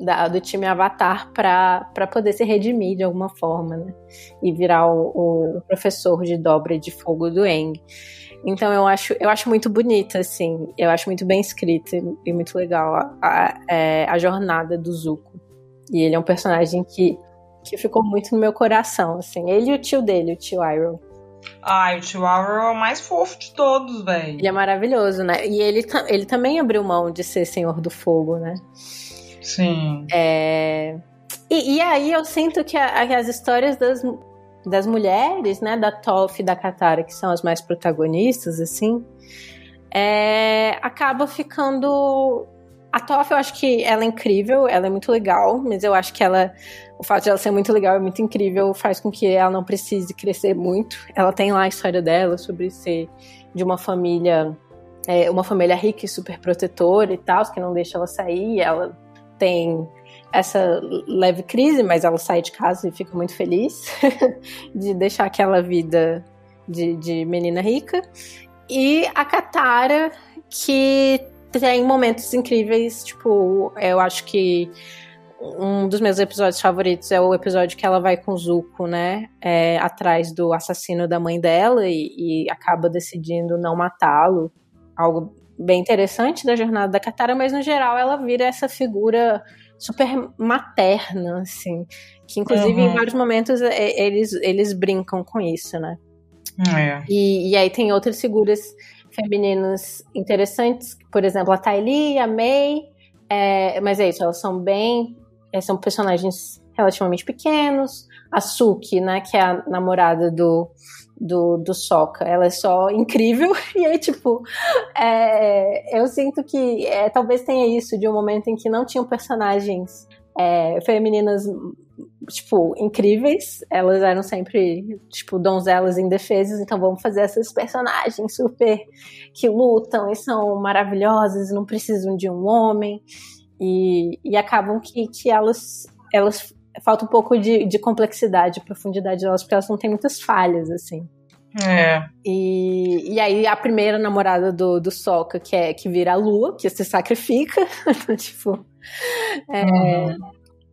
da, do time Avatar para poder se redimir de alguma forma, né? E virar o, o professor de dobra de fogo do Eng. Então eu acho, eu acho muito bonita, assim. Eu acho muito bem escrita e muito legal a, a, é, a jornada do Zuko. E ele é um personagem que, que ficou muito no meu coração, assim. Ele e o tio dele, o tio Iroh. Ai, o Iroh é o mais fofo de todos, velho. Ele é maravilhoso, né? E ele, ele também abriu mão de ser Senhor do Fogo, né? Sim. É... E, e, aí eu sinto que, a, que, as histórias das, das mulheres, né, da Toph e da Katara, que são as mais protagonistas, assim, é, acaba ficando. A Toph, eu acho que ela é incrível, ela é muito legal, mas eu acho que ela. O fato de ela ser muito legal e muito incrível faz com que ela não precise crescer muito. Ela tem lá a história dela sobre ser de uma família. É, uma família rica e super protetora e tal, que não deixa ela sair. Ela tem essa leve crise, mas ela sai de casa e fica muito feliz de deixar aquela vida de, de menina rica. E a Katara, que tem momentos incríveis, tipo, eu acho que um dos meus episódios favoritos é o episódio que ela vai com o Zuko, né? É, atrás do assassino da mãe dela e, e acaba decidindo não matá-lo. Algo bem interessante da jornada da Katara, mas no geral ela vira essa figura super materna, assim. Que inclusive uhum. em vários momentos é, eles, eles brincam com isso, né? É. E, e aí tem outras figuras femininas interessantes, por exemplo, a Tylee, a May, é, mas é isso, elas são bem. É, são personagens relativamente pequenos. A Suki, né, que é a namorada do, do, do Soca, ela é só incrível. E aí, tipo, é, eu sinto que é, talvez tenha isso de um momento em que não tinham personagens é, femininas tipo, incríveis. Elas eram sempre, tipo, donzelas indefesas. Então vamos fazer essas personagens super que lutam e são maravilhosas, não precisam de um homem. E, e acabam que, que elas, elas falta um pouco de, de complexidade, profundidade delas, porque elas não têm muitas falhas, assim. É. E, e aí a primeira namorada do, do Soca, que é que vira a lua, que se sacrifica. tipo. É, uhum.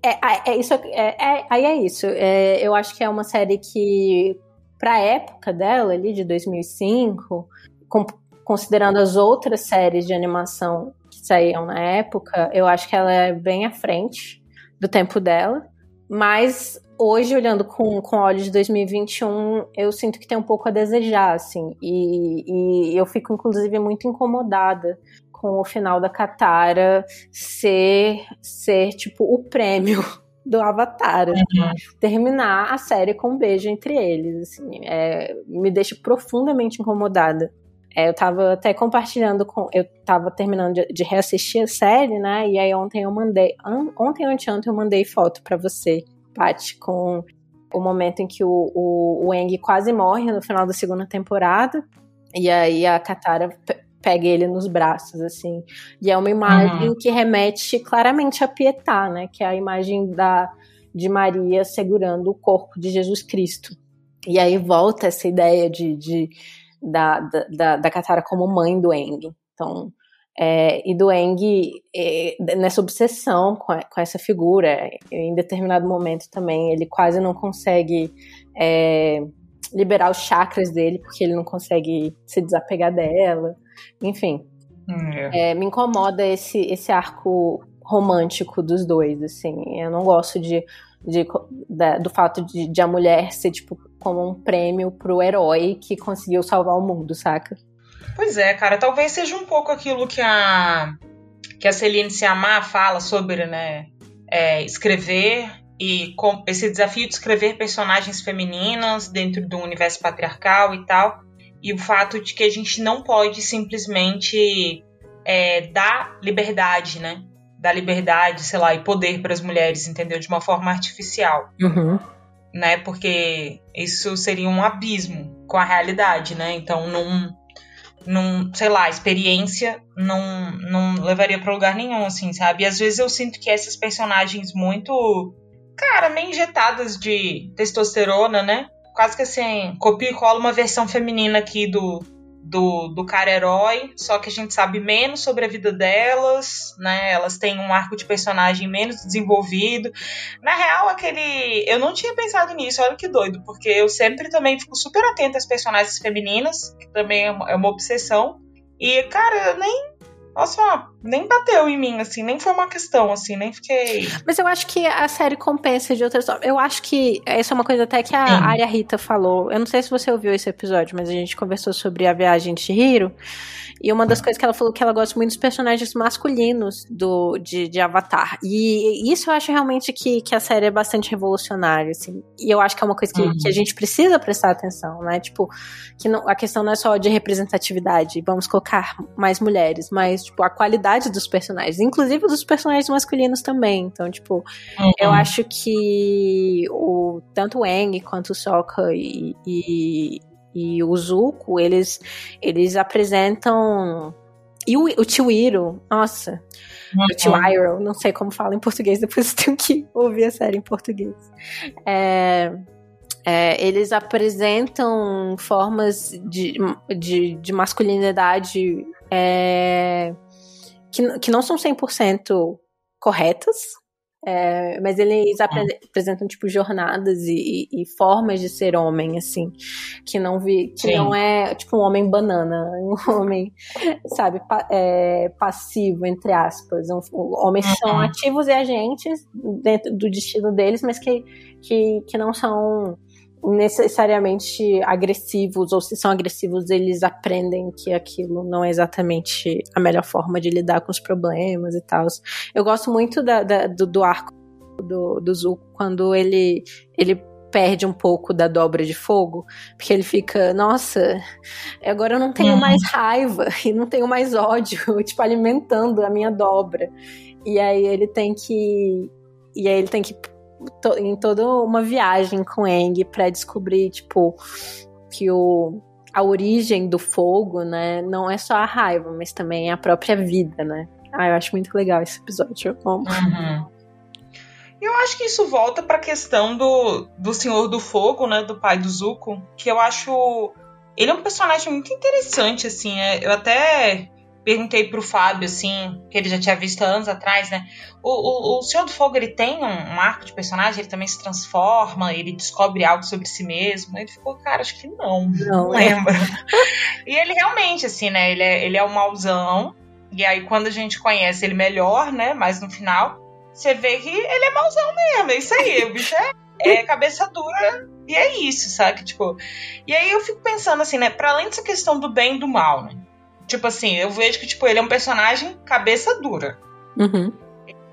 é, é, isso, é, é, aí é isso. É, eu acho que é uma série que, pra época dela, ali, de 2005, com, considerando as outras séries de animação saíam na época, eu acho que ela é bem à frente do tempo dela. Mas hoje, olhando com, com olhos de 2021, eu sinto que tem um pouco a desejar, assim. E, e eu fico, inclusive, muito incomodada com o final da Katara ser, ser tipo, o prêmio do Avatar. Uhum. Terminar a série com um beijo entre eles, assim. É, me deixa profundamente incomodada. É, eu tava até compartilhando com. Eu tava terminando de, de, reassistir a série, né? E aí ontem eu mandei. ontem ou anteontem eu mandei foto para você, Paty, com o momento em que o, o, o Eng quase morre no final da segunda temporada. E aí a Katara pega ele nos braços, assim. E é uma imagem uhum. que remete claramente a Pietá, né? Que é a imagem da, de Maria segurando o corpo de Jesus Cristo. E aí volta essa ideia de, de da, da, da Katara como mãe do Eng. Então, é, e do Eng é, nessa obsessão com, a, com, essa figura. Em determinado momento também ele quase não consegue é, liberar os chakras dele porque ele não consegue se desapegar dela. Enfim, é. É, me incomoda esse, esse arco romântico dos dois. Assim, eu não gosto de, de, de do fato de, de a mulher ser tipo como um prêmio pro herói que conseguiu salvar o mundo, saca? Pois é, cara, talvez seja um pouco aquilo que a que a Celine Siamar fala sobre, né, é, escrever e com, esse desafio de escrever personagens femininas dentro do universo patriarcal e tal, e o fato de que a gente não pode simplesmente é, dar liberdade, né, dar liberdade, sei lá, e poder para as mulheres, entendeu, de uma forma artificial. Uhum né? Porque isso seria um abismo com a realidade, né? Então, não, não sei lá, experiência não, não levaria para lugar nenhum, assim, sabe? E às vezes eu sinto que essas personagens muito, cara, meio injetadas de testosterona, né? Quase que assim, copia e cola uma versão feminina aqui do, do, do cara herói, só que a gente sabe menos sobre a vida delas, né? Elas têm um arco de personagem menos desenvolvido. Na real, aquele. Eu não tinha pensado nisso, olha que doido, porque eu sempre também fico super atenta às personagens femininas, que também é uma, é uma obsessão. E, cara, eu nem nossa, nem bateu em mim, assim, nem foi uma questão, assim, nem fiquei. Mas eu acho que a série compensa de outras formas. Eu acho que essa é uma coisa até que a Sim. Arya Rita falou. Eu não sei se você ouviu esse episódio, mas a gente conversou sobre a viagem de Hiro. E uma das coisas que ela falou que ela gosta muito dos personagens masculinos do, de, de Avatar. E isso eu acho realmente que, que a série é bastante revolucionária, assim. E eu acho que é uma coisa que, uhum. que a gente precisa prestar atenção, né? Tipo, que não, a questão não é só de representatividade, vamos colocar mais mulheres, mas, tipo, a qualidade dos personagens, inclusive dos personagens masculinos também. Então, tipo, uhum. eu acho que o, tanto o Eng quanto o Sokka e, e e o Zuko, eles, eles apresentam. E o, o tio Iro, nossa, uhum. o tio Iro, não sei como fala em português, depois eu tenho que ouvir a série em português. É, é, eles apresentam formas de, de, de masculinidade é, que, que não são 100% corretas, É, mas eles apresentam tipo jornadas e, e, formas de ser homem, assim, que não vi, que Sim. não é tipo um homem banana, um homem, sabe, pa, é, passivo entre aspas. Um, homens uhum. são ativos e agentes dentro do destino deles, mas que, que, que não são necessariamente agressivos, ou se são agressivos, eles aprendem que aquilo não é exatamente a melhor forma de lidar com os problemas e tal. Eu gosto muito da, da, do, do, arco do, do Zuko quando ele, ele perde um pouco da dobra de fogo, porque ele fica, nossa, agora eu não tenho uhum. mais raiva e não tenho mais ódio, tipo, alimentando a minha dobra. E aí ele tem que. E aí ele tem que to, em toda uma viagem com Eng para descobrir, tipo, que o, a origem do fogo, né, não é só a raiva, mas também a própria vida, né? Ah, eu acho muito legal esse episódio. Eu amo. Uhum. Eu acho que isso volta para a questão do, do Senhor do Fogo, né, do pai do Zuko, que eu acho ele é um personagem muito interessante, assim. É, eu até perguntei pro Fábio, assim, que ele já tinha visto anos atrás, né? O, o, o Senhor do Fogo, ele tem um, um, arco de personagem, ele também se transforma, ele descobre algo sobre si mesmo. Ele ficou, cara, acho que não, não, não é. lembro. e ele realmente, assim, né? Ele é, ele é um mauzão, e aí quando a gente conhece ele melhor, né? Mas no final, você vê que ele é mauzão mesmo, é isso aí, o bicho é, é cabeça dura e é isso, sabe? Tipo, e aí eu fico pensando assim, né? Pra além dessa questão do bem e do mal, né? Tipo assim, eu vejo que, tipo, ele é um personagem cabeça dura. Uhum.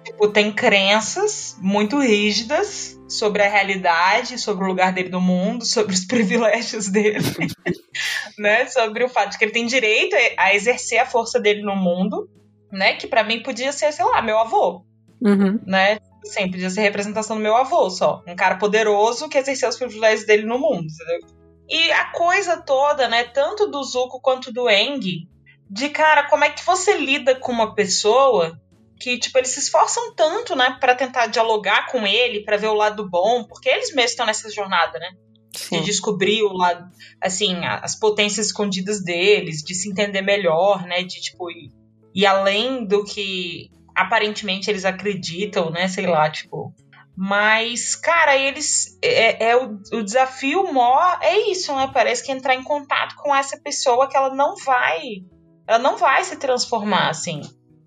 Tipo, tem crenças muito rígidas sobre a realidade, sobre o lugar dele no mundo, sobre os privilégios dele, né? Sobre o fato de que ele tem direito a exercer a força dele no mundo, né? Que para mim podia ser, sei lá, meu avô, uhum. né? Sim, podia ser representação do meu avô só. Um cara poderoso que exerceu os privilégios dele no mundo, entendeu? E a coisa toda, né, tanto do Zuko quanto do Eng, de cara, como é que você lida com uma pessoa que, tipo, eles se esforçam tanto, né, para tentar dialogar com ele, para ver o lado bom, porque eles mesmos estão nessa jornada, né? Sim. De descobrir o lado, assim, as potências escondidas deles, de se entender melhor, né? De, tipo, ir, ir além do que aparentemente eles acreditam, né? Sei lá, tipo. Mas, cara, eles. É, é o, o, desafio maior é isso, né? Parece que entrar em contato com essa pessoa que ela não vai ela não vai se transformar assim.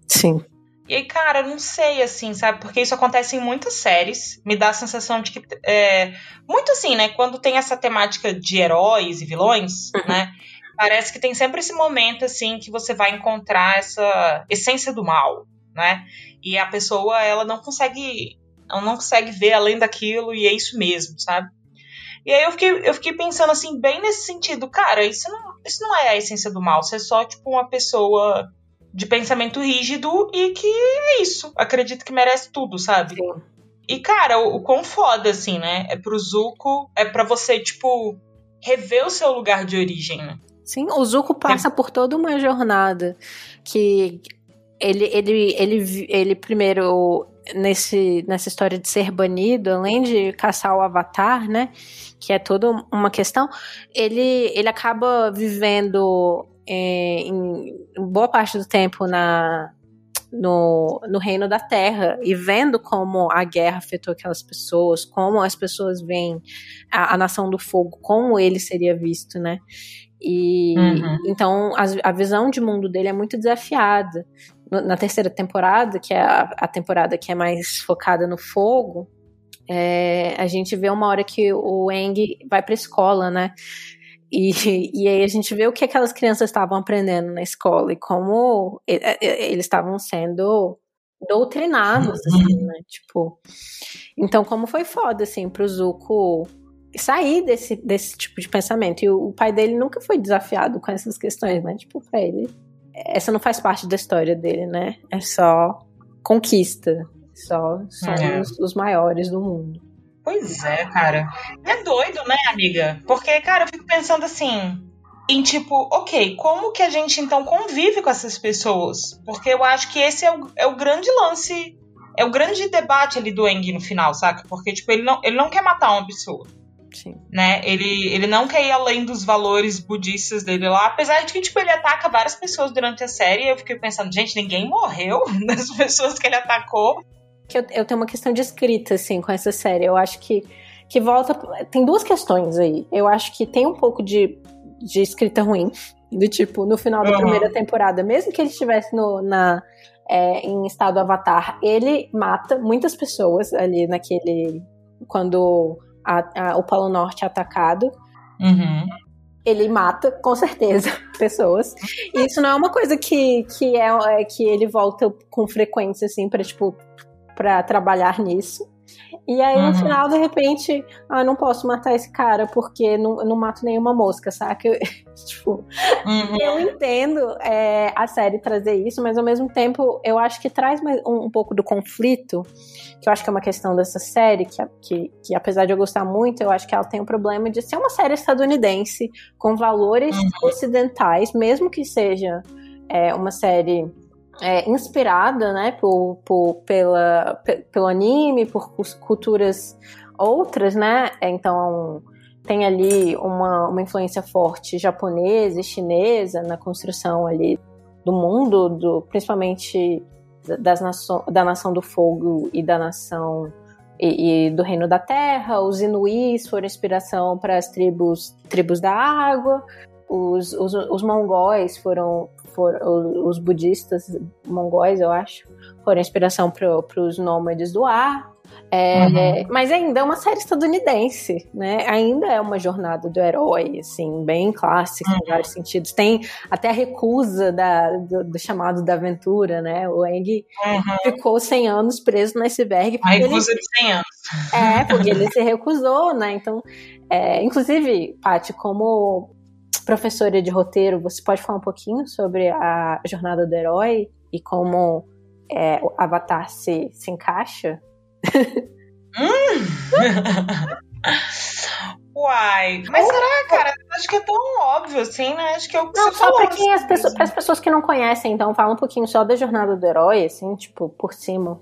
Sim. E aí, cara, eu não sei, assim, sabe? Porque isso acontece em muitas séries. Me dá a sensação de que. É, muito assim, né? Quando tem essa temática de heróis e vilões, uhum. né? Parece que tem sempre esse momento, assim, que você vai encontrar essa essência do mal, né? E a pessoa, ela não consegue. Ela não consegue ver além daquilo e é isso mesmo, sabe? E aí eu fiquei, eu fiquei pensando assim, bem nesse sentido, cara, isso não, isso não é a essência do mal, você é só, tipo, uma pessoa de pensamento rígido e que é isso, acredita que merece tudo, sabe? Sim. E, cara, o, o quão foda, assim, né? É pro Zuko, é para você, tipo, rever o seu lugar de origem, né? Sim, o Zuko passa é. por toda uma jornada que ele, ele, ele, ele primeiro nesse, nessa história de ser banido, além de caçar o avatar, né? Que é toda uma questão, ele, ele acaba vivendo é, em boa parte do tempo na, no, no reino da terra e vendo como a guerra afetou aquelas pessoas, como as pessoas veem a, a nação do fogo, como ele seria visto, né? E uhum. então a, a, visão de mundo dele é muito desafiada na terceira temporada, que é a, a temporada que é mais focada no fogo, é, a gente vê uma hora que o Eng vai pra escola, né? E, e aí a gente vê o que aquelas crianças estavam aprendendo na escola e como eles estavam sendo doutrinados, uhum. assim, né? Tipo, então como foi foda, assim, pro Zuko sair desse, desse tipo de pensamento. E o, o pai dele nunca foi desafiado com essas questões, né? Tipo, pra ele essa não faz parte da história dele, né? É só conquista. Só somos é. os maiores do mundo. Pois é, cara. É doido, né, amiga? Porque, cara, eu fico pensando assim. Em tipo, ok, como que a gente então convive com essas pessoas? Porque eu acho que esse é o, é o grande lance, é o grande debate ali do Eng no final, saca? Porque, tipo, ele não, ele não quer matar uma pessoa. Sim. Né? Ele, ele não quer ir além dos valores budistas dele lá, apesar de que tipo, ele ataca várias pessoas durante a série. eu fiquei pensando, gente, ninguém morreu das pessoas que ele atacou. que eu, eu tenho uma questão de escrita, assim, com essa série. Eu acho que, que volta. Tem duas questões aí. Eu acho que tem um pouco de, de escrita ruim. Do tipo, no final da uhum. primeira temporada, mesmo que ele estivesse no, na, é, em estado avatar, ele mata muitas pessoas ali naquele. Quando a, a, o Polo Norte atacado. Uhum. Ele mata, com certeza, pessoas. E isso não é uma coisa que, que, é, é que ele volta com frequência, assim, pra, tipo, pra trabalhar nisso. E aí, no uhum. final, de repente, ah, não posso matar esse cara porque não, não mato nenhuma mosca, saca? Eu, tipo, uhum. eu entendo é, a série trazer isso, mas ao mesmo tempo eu acho que traz um, um, pouco do conflito, que eu acho que é uma questão dessa série, que, que, que, apesar de eu gostar muito, eu acho que ela tem o um problema de ser uma série estadunidense, com valores uhum. ocidentais, mesmo que seja é, uma série é, inspirada, né, por, por, pela, pelo anime, por culturas outras, né? Então tem ali uma, uma influência forte japonesa e chinesa na construção ali do mundo, do, principalmente das da nação do fogo e da nação e, e, do reino da terra. Os inuís foram inspiração para as tribos, tribos da água. Os, os, os mongóis foram foram os budistas mongóis, eu acho, foram inspiração para os nômades do ar. É, uhum. Mas ainda é uma série estadunidense, né? Ainda é uma jornada do herói, assim, bem clássica uhum. em vários sentidos. Tem até a recusa da, do, do chamado da aventura, né? O Eng uhum. ficou 100 anos preso no iceberg. A recusa ele... de 100 anos. É, porque ele se recusou, né? Então, é, inclusive, Paty, como professora de roteiro, você pode falar um pouquinho sobre a jornada do herói e como é, o Avatar se, se encaixa? Hum. Uai, mas será, cara? Acho que é tão óbvio assim, né? Acho que eu Não, só pra quem, as pessoas, as pessoas que não conhecem, então fala um pouquinho só da jornada do herói, assim, tipo, por cima,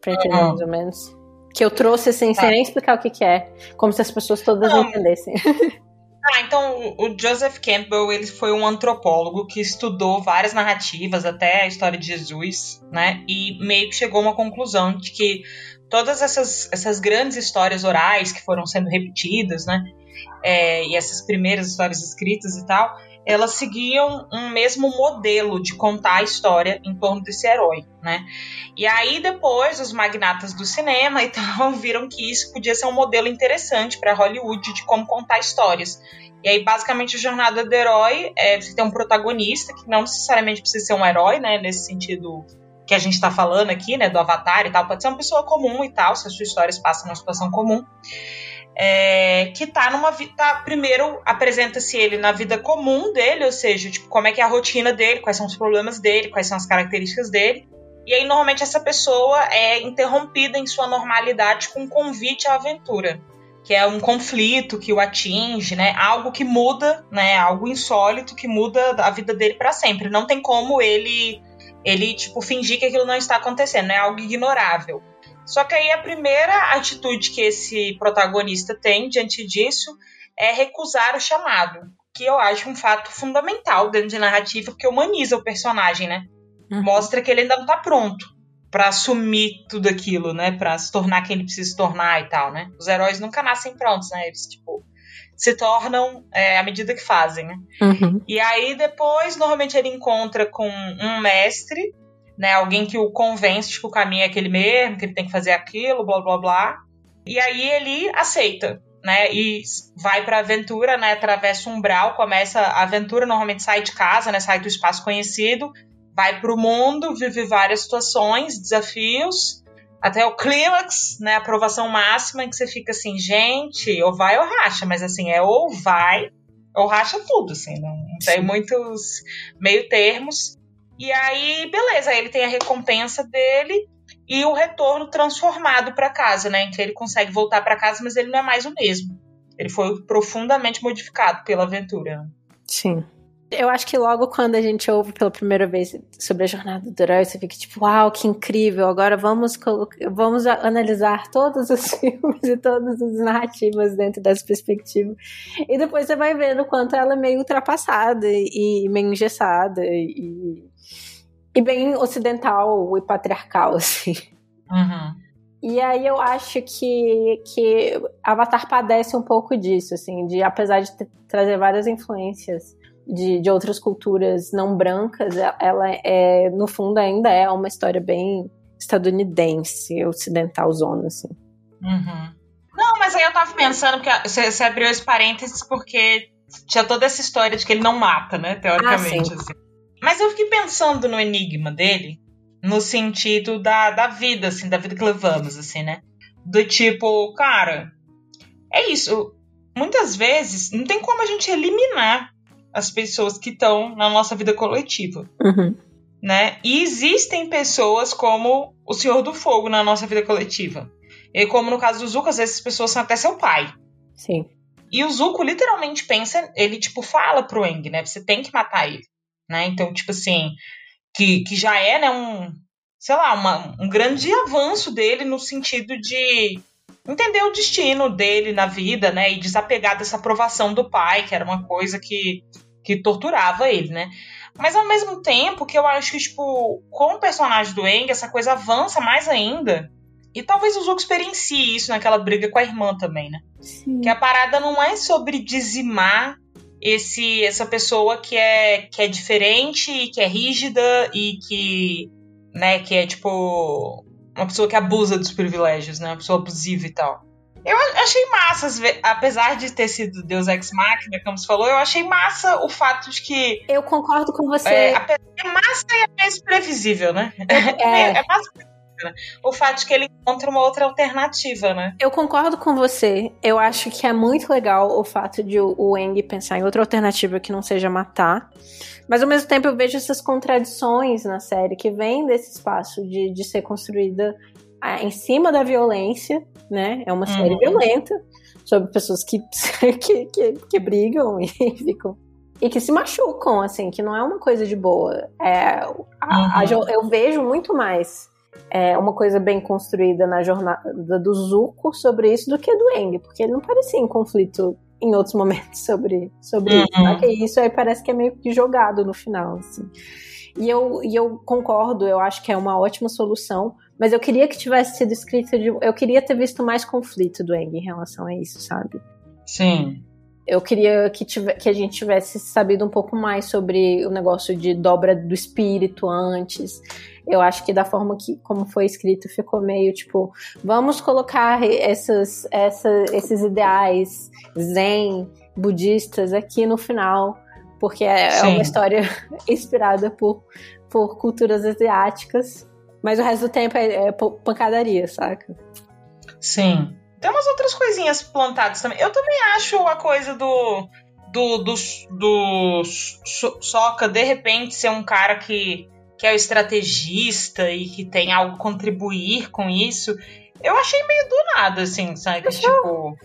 pra entender uhum. mais ou menos. Que eu trouxe assim, tá. sem nem explicar o que, que é. Como se as pessoas todas não. entendessem. Ah, então o Joseph Campbell ele foi um antropólogo que estudou várias narrativas, até a história de Jesus, né? E meio que chegou a uma conclusão de que todas essas, essas grandes histórias orais que foram sendo repetidas, né? É, e essas primeiras histórias escritas e tal, elas seguiam um mesmo modelo de contar a história em torno desse herói, né? E aí depois os magnatas do cinema então viram que isso podia ser um modelo interessante para Hollywood de como contar histórias. E aí basicamente a jornada do herói é você tem um protagonista que não necessariamente precisa ser um herói, né? Nesse sentido que a gente está falando aqui, né? Do Avatar e tal, pode ser uma pessoa comum e tal, se as suas histórias passam numa situação comum é, que tá numa vida. Tá, primeiro apresenta-se ele na vida comum dele, ou seja, tipo, como é que é a rotina dele, quais são os problemas dele, quais são as características dele. E aí, normalmente, essa pessoa é interrompida em sua normalidade com um convite à aventura, que é um conflito que o atinge, né? Algo que muda, né? Algo insólito que muda a vida dele para sempre. Não tem como ele, ele tipo fingir que aquilo não está acontecendo, é algo ignorável. Só que aí a primeira atitude que esse protagonista tem diante disso é recusar o chamado, que eu acho um fato fundamental dentro de narrativa, porque humaniza o personagem, né? Uhum. Mostra que ele ainda não tá pronto para assumir tudo aquilo, né? Para se tornar quem ele precisa se tornar e tal, né? Os heróis nunca nascem prontos, né? Eles, tipo, se tornam é, à medida que fazem, né? Uhum. E aí depois, normalmente ele encontra com um mestre né? Alguém que o convence de que o caminho é aquele mesmo, que ele tem que fazer aquilo, blá blá blá. E aí ele aceita, né? E vai para a aventura, né? Atravessa o umbral, começa a aventura, normalmente sai de casa, né? Sai do espaço conhecido, vai para o mundo, vive várias situações, desafios, até o clímax, né? Aprovação máxima, em que você fica assim, gente, ou vai ou racha, mas assim, é ou vai ou racha tudo, assim, não, não tem muitos meio termos. E aí, beleza, ele tem a recompensa dele e o retorno transformado para casa, né? Em que ele consegue voltar para casa, mas ele não é mais o mesmo. Ele foi profundamente modificado pela aventura. Sim. Eu acho que logo quando a gente ouve pela primeira vez sobre a jornada do herói, você fica tipo, uau, que incrível! Agora vamos, vamos analisar todos os filmes e todas as narrativas dentro dessa perspectiva. E depois você vai vendo o quanto ela é meio ultrapassada e meio engessada e e bem ocidental e patriarcal, assim. Uhum. E aí eu acho que, que Avatar padece um pouco disso, assim, de apesar de ter, trazer várias influências de, de outras culturas não brancas, ela é, no fundo, ainda é uma história bem estadunidense, ocidental zona, assim. Uhum. Não, mas aí eu tava pensando, que você, você abriu esse parênteses porque tinha toda essa história de que ele não mata, né, teoricamente, ah, assim. Mas eu fiquei pensando no enigma dele, no sentido da, da vida, assim, da vida que levamos, assim, né? Do tipo, cara, é isso. Muitas vezes não tem como a gente eliminar as pessoas que estão na nossa vida coletiva. Uhum. Né? E existem pessoas como o Senhor do Fogo na nossa vida coletiva. E como no caso do Zuko, às vezes as pessoas são até seu pai. Sim. E o Zuko literalmente pensa, ele tipo fala pro Eng, né? Você tem que matar ele, né? Então, tipo assim, que, que já é, né, um, sei lá, uma, um grande avanço dele no sentido de entender o destino dele na vida, né, e desapegar dessa aprovação do pai, que era uma coisa que, que torturava ele, né. Mas ao mesmo tempo que eu acho que, tipo, com o personagem do Eng, essa coisa avança mais ainda. E talvez o Zuko experiencie isso naquela briga com a irmã também, né? Sim. Que a parada não é sobre dizimar esse essa pessoa que é que é diferente, que é rígida e que né, que é tipo uma pessoa que abusa dos privilégios, né, uma pessoa abusiva e tal. Eu achei massa, apesar de ter sido Deus Ex Machina, como você falou, eu achei massa o fato de que. Eu concordo com você. É, é massa e é mais previsível, né? É, é massa né? O fato de que ele encontra uma outra alternativa, né? Eu concordo com você. Eu acho que é muito legal o fato de o Eng pensar em outra alternativa que não seja matar. Mas ao mesmo tempo eu vejo essas contradições na série que vem desse espaço de, de ser construída em cima da violência, né? É uma série uhum. violenta sobre pessoas que, que, que, que brigam e ficam e que se machucam, assim, que não é uma coisa de boa. É, a, uhum. a, eu vejo muito mais é, uma coisa bem construída na jornada do Zuko sobre isso do que do Eng, porque ele não parecia em conflito em outros momentos sobre, sobre uhum. isso. Né? isso aí parece que é meio que jogado no final, assim. E eu, e eu concordo, eu acho que é uma ótima solução, mas eu queria que tivesse sido escrito de. Eu queria ter visto mais conflito do Eng em relação a isso, sabe? Sim. Eu queria que, tive, que a gente tivesse sabido um pouco mais sobre o negócio de dobra do espírito antes. Eu acho que da forma que como foi escrito ficou meio tipo, vamos colocar essas, essa, esses ideais zen budistas aqui no final, porque é, é uma história inspirada por, por culturas asiáticas, mas o resto do tempo é, é pancadaria, saca? Sim. Tem umas outras coisinhas plantadas também. Eu também acho a coisa do do, do, do Soca de repente ser um cara que que é o estrategista e que tem algo a contribuir com isso, eu achei meio do nada, assim, sabe? Eu tipo.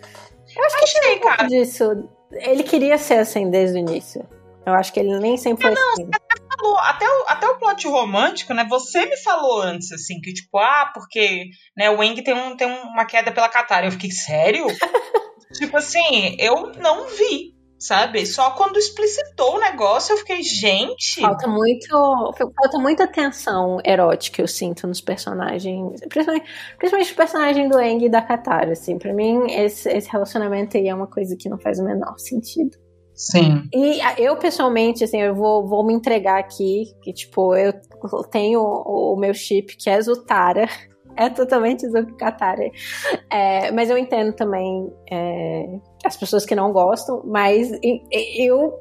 Eu acho que achei, cara. disso. Ele queria ser assim desde o início. Eu acho que ele nem sempre foi não, assim. Até, falou, até, o, até o plot romântico, né? Você me falou antes, assim, que tipo, ah, porque né, o Wang tem, um, tem uma queda pela Katara. Eu fiquei, sério? tipo assim, eu não vi sabe? Só quando explicitou o negócio eu fiquei, gente. Falta muito, falta muita atenção erótica eu sinto nos personagens, principalmente, principalmente o personagem do Eng e da Katara, assim. Para mim esse, esse relacionamento aí é uma coisa que não faz o menor sentido. Sim. E eu, pessoalmente, assim, eu vou, vou me entregar aqui, que, tipo, eu tenho o, o meu chip, que é Zutara. É totalmente Zukatara. É, mas eu entendo também é, as pessoas que não gostam, mas eu,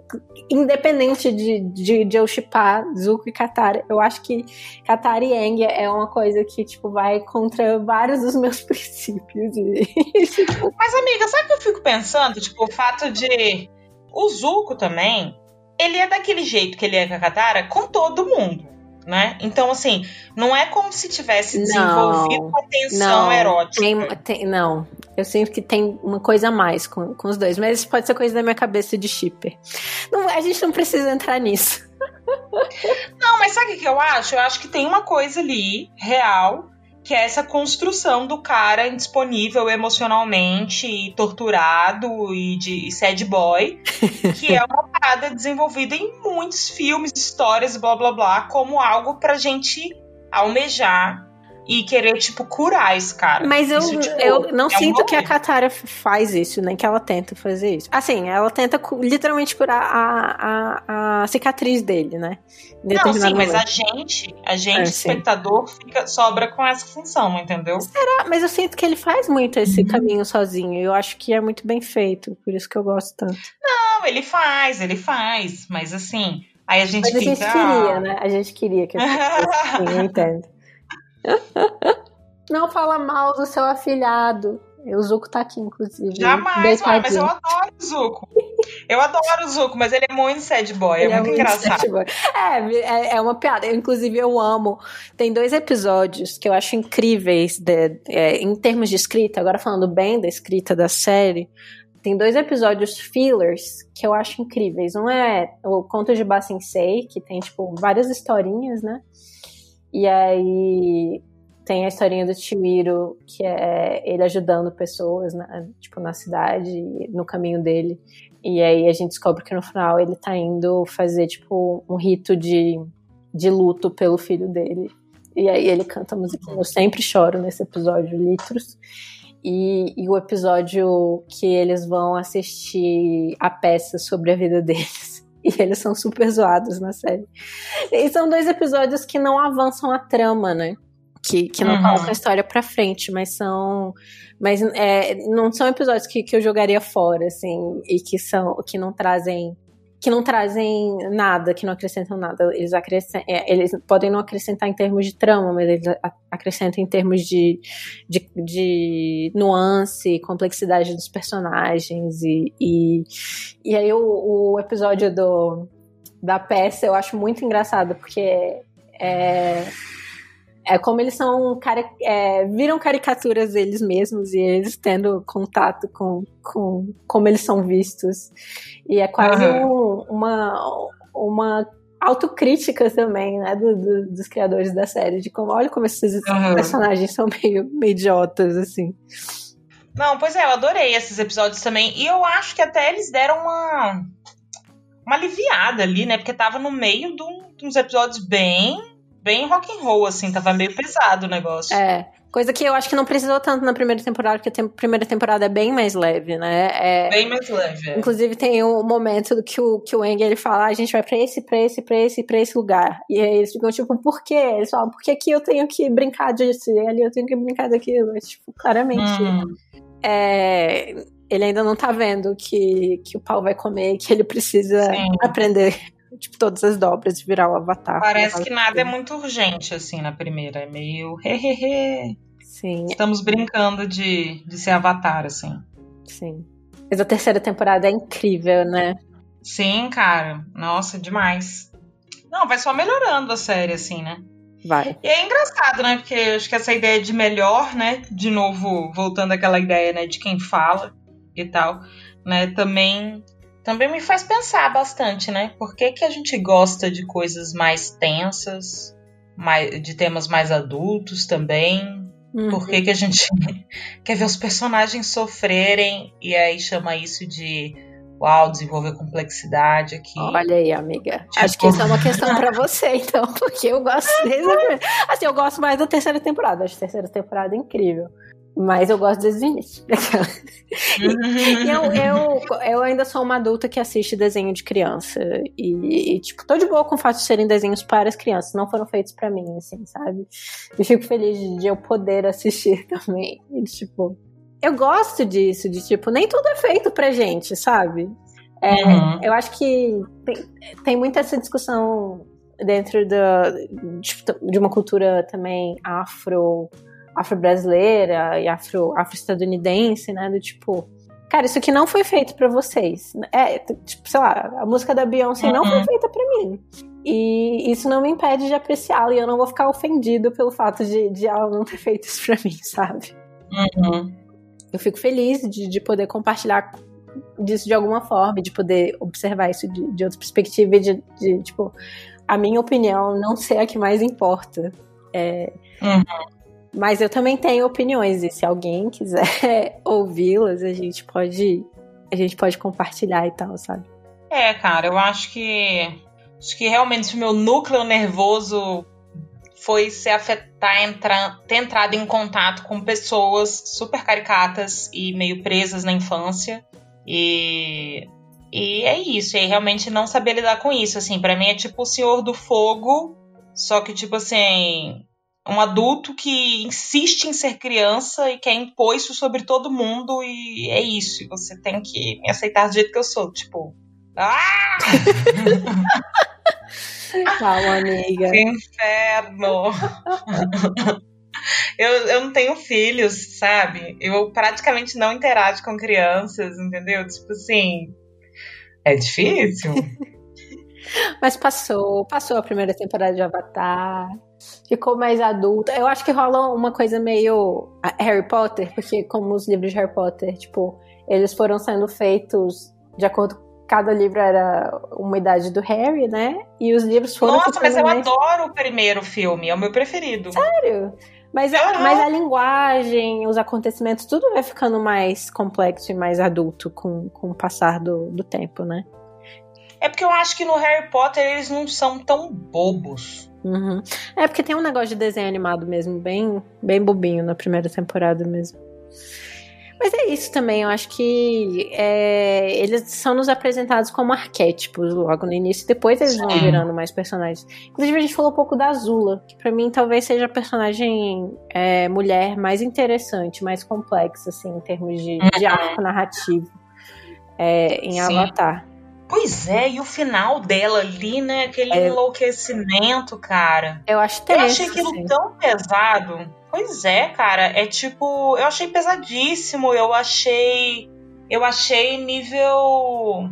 independente de, de, de eu chipar Zuko e Katara, eu acho que Katara e Aang é uma coisa que, tipo, vai contra vários dos meus princípios. mas, amiga, sabe o que eu fico pensando? Tipo, o fato de. O Zuko também, ele é daquele jeito que ele é com a Katara com todo mundo né? Então, assim, não é como se tivesse desenvolvido não, uma tensão não, erótica. Tem, tem, não, eu sinto que tem uma coisa a mais com, com os dois, mas isso pode ser coisa da minha cabeça de shipper. Não, a gente não precisa entrar nisso. Não, mas sabe o que eu acho? Eu acho que tem uma coisa ali, real, que é essa construção do cara indisponível emocionalmente e torturado e de sad boy, que é uma parada desenvolvida em muitos filmes, histórias, blá blá blá, como algo pra gente almejar e querer, tipo, curar esse cara. Mas eu, isso, tipo, eu não é sinto que a Katara faz isso, nem que ela tenta fazer isso. Assim, ela tenta literalmente curar a, a, a cicatriz dele, né? Não, sim, mas a gente, a gente, é, espectador, fica, sobra com essa função, entendeu? Será? Mas eu sinto que ele faz muito esse uhum. caminho sozinho. Eu acho que é muito bem feito, por isso que eu gosto tanto. Não, ele faz, ele faz, mas assim, aí a gente mas fica... a gente queria, né? A gente queria que eu, eu entendo. Não fala mal do seu afilhado. O Zuko tá aqui, inclusive. Jamais, mãe, mas eu adoro o Zuko. Eu adoro o Zuko, mas ele é muito sad boy, é, é muito, engraçado. É, é, é, uma piada. Eu, inclusive, eu amo. Tem dois episódios que eu acho incríveis de, é, em termos de escrita, agora falando bem da escrita da série. Tem dois episódios fillers que eu acho incríveis. Um é o Conto de Basensei, que tem, tipo, várias historinhas, né? E aí tem a historinha do Chihiro, que é ele ajudando pessoas, na, tipo, na cidade, no caminho dele. E aí a gente descobre que no final ele tá indo fazer, tipo, um rito de, de luto pelo filho dele. E aí ele canta a música Eu Sempre Choro nesse episódio, Litros. E, e, o episódio que eles vão assistir a peça sobre a vida deles. E eles são super zoados na série. E são dois episódios que não avançam a trama, né? Que, que não uhum. colocam a história pra frente, mas são. Mas é, não são episódios que, que eu jogaria fora, assim, e que são que não trazem que não trazem nada, que não acrescentam nada. Eles, acrescentam, é, eles podem não acrescentar em termos de trama, mas eles acrescentam em termos de, de, de nuance, complexidade dos personagens. E, e, e aí o, o episódio do, da peça eu acho muito engraçado, porque é, é como eles são é, viram caricaturas deles mesmos e eles tendo contato com, com como eles são vistos e é quase uhum. um, uma uma autocrítica também né do, do, dos criadores da série de como olha como esses uhum. personagens são meio, meio idiotas assim não pois é eu adorei esses episódios também e eu acho que até eles deram uma uma aliviada ali né porque tava no meio de, um, de uns episódios bem bem rock and roll, assim, tava meio pesado o negócio. É. Coisa que eu acho que não precisou tanto na primeira temporada, porque a primeira temporada é bem mais leve, né? É, bem mais leve. É. Inclusive tem um momento que o, que o Eng ele fala, ah, a gente vai pra esse, pra esse, pra esse, pra esse lugar. E aí eles ficam tipo, por quê? Eles falam, porque aqui eu tenho que brincar disso, e ali eu tenho que brincar daquilo. É, tipo, claramente. Hum. É, ele ainda não tá vendo que, que o pau vai comer, que ele precisa Sim. aprender tipo, todas as dobras e virar o avatar. Parece que nada é muito urgente, assim, na primeira. É meio hehehe. Sim. Estamos brincando de, de ser avatar, assim. Sim. Mas a terceira temporada é incrível, né? Sim, cara. Nossa, demais. Não, vai só melhorando a série, assim, né? Vai. E é engraçado, né? Porque acho que essa ideia de melhor, né? De novo, voltando àquela ideia, né? De quem fala e tal, né? Também também me faz pensar bastante, né? Por que, que a gente gosta de coisas mais tensas, mais, de temas mais adultos também? Uhum. Por que, que a gente quer ver os personagens sofrerem e aí chama isso de uau, desenvolver complexidade aqui. Olha aí, amiga. Tipo... Acho que isso é uma questão para você, então, porque eu gosto desde Assim, eu gosto mais da terceira temporada. Acho a terceira temporada incrível. Mas eu gosto desde o início. e eu, eu, eu ainda sou uma adulta que assiste desenho de criança. E, e, tipo, tô de boa com o fato de serem desenhos para as crianças. Não foram feitos para mim, assim, sabe? E fico feliz de eu poder assistir também. E, tipo, eu gosto disso, de tipo, nem tudo é feito pra gente, sabe? É, uhum. Eu acho que tem, tem muita essa discussão dentro da, de, de uma cultura também afro afro-brasileira e afro-estadunidense, afro né? Do tipo, cara, isso aqui não foi feito para vocês. É, tipo, sei lá, a música da Beyoncé uhum. não foi uhum. feita para mim. E isso não me impede de apreciá-la e eu não vou ficar ofendido pelo fato de, de ela não ter feito isso pra mim, sabe? Uhum. Eu fico feliz de, de poder compartilhar disso de alguma forma, de poder observar isso de, de outra perspectiva e de, de, tipo, a minha opinião não ser a que mais importa. É, uhum. Mas eu também tenho opiniões e se alguém quiser ouvi-las, a gente pode a gente pode compartilhar e tal, sabe? É, cara, eu acho que acho que realmente o meu núcleo nervoso foi se afetar, entrar, ter entrado em contato com pessoas super caricatas e meio presas na infância. E, e é isso, e realmente não saber lidar com isso, assim, para mim é tipo o Senhor do Fogo, só que tipo assim, um adulto que insiste em ser criança e quer impor isso sobre todo mundo e é isso, você tem que me aceitar do jeito que eu sou, tipo, ah! Calma, amiga. Que inferno! eu, eu não tenho filhos, sabe? Eu praticamente não interajo com crianças, entendeu? Tipo assim. É difícil. Mas passou, passou a primeira temporada de Avatar, ficou mais adulta. Eu acho que rola uma coisa meio Harry Potter, porque como os livros de Harry Potter, tipo, eles foram sendo feitos de acordo cada livro era uma idade do Harry, né? E os livros foram. Nossa, mas eu mais... adoro o primeiro filme, é o meu preferido. Sério? Mas, uhum. mas a linguagem, os acontecimentos, tudo vai ficando mais complexo e mais adulto com, com o passar do, do tempo, né? É porque eu acho que no Harry Potter eles não são tão bobos. Uhum. É porque tem um negócio de desenho animado mesmo, bem, bem bobinho na primeira temporada mesmo. Mas é isso também, eu acho que é, eles são nos apresentados como arquétipos logo no início, depois eles vão virando mais personagens. Inclusive, a gente falou um pouco da Azula, que para mim talvez seja a personagem é, mulher mais interessante, mais complexa, assim, em termos de, de uhum. arco narrativo é, em Sim. Avatar. Pois é, e o final dela ali, né? Aquele é... enlouquecimento, cara. Eu acho tenso, Eu achei aquilo assim. tão pesado. Pois é, cara. É tipo. Eu achei pesadíssimo. Eu achei. Eu achei nível.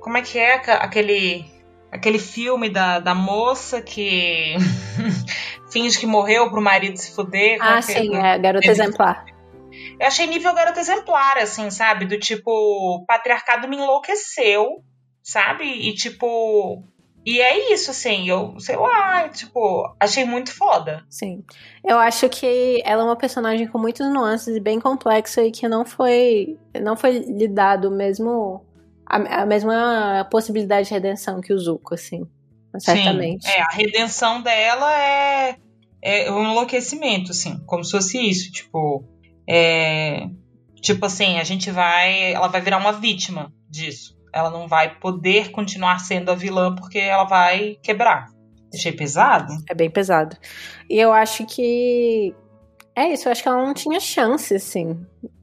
Como é que é aquele. Aquele filme da, da moça que finge que morreu pro marido se fuder. Ah, sim, é Garota Exemplar. Eu achei nível garota exemplar, assim, sabe? Do tipo, o patriarcado me enlouqueceu sabe? E tipo. E é isso, assim, eu, sei lá, tipo, achei muito foda. Sim. Eu acho que ela é uma personagem com muitas nuances e bem complexa e que não foi. não foi lhe dado mesmo. A, a mesma possibilidade de redenção que o Zuko, assim. Certamente. Sim, é, a redenção dela é, é um enlouquecimento, assim, como se fosse isso, tipo. É, tipo assim, a gente vai. Ela vai virar uma vítima disso. Ela não vai poder continuar sendo a vilã porque ela vai quebrar. Achei pesado. É bem pesado. E eu acho que. É isso, eu acho que ela não tinha chance, assim.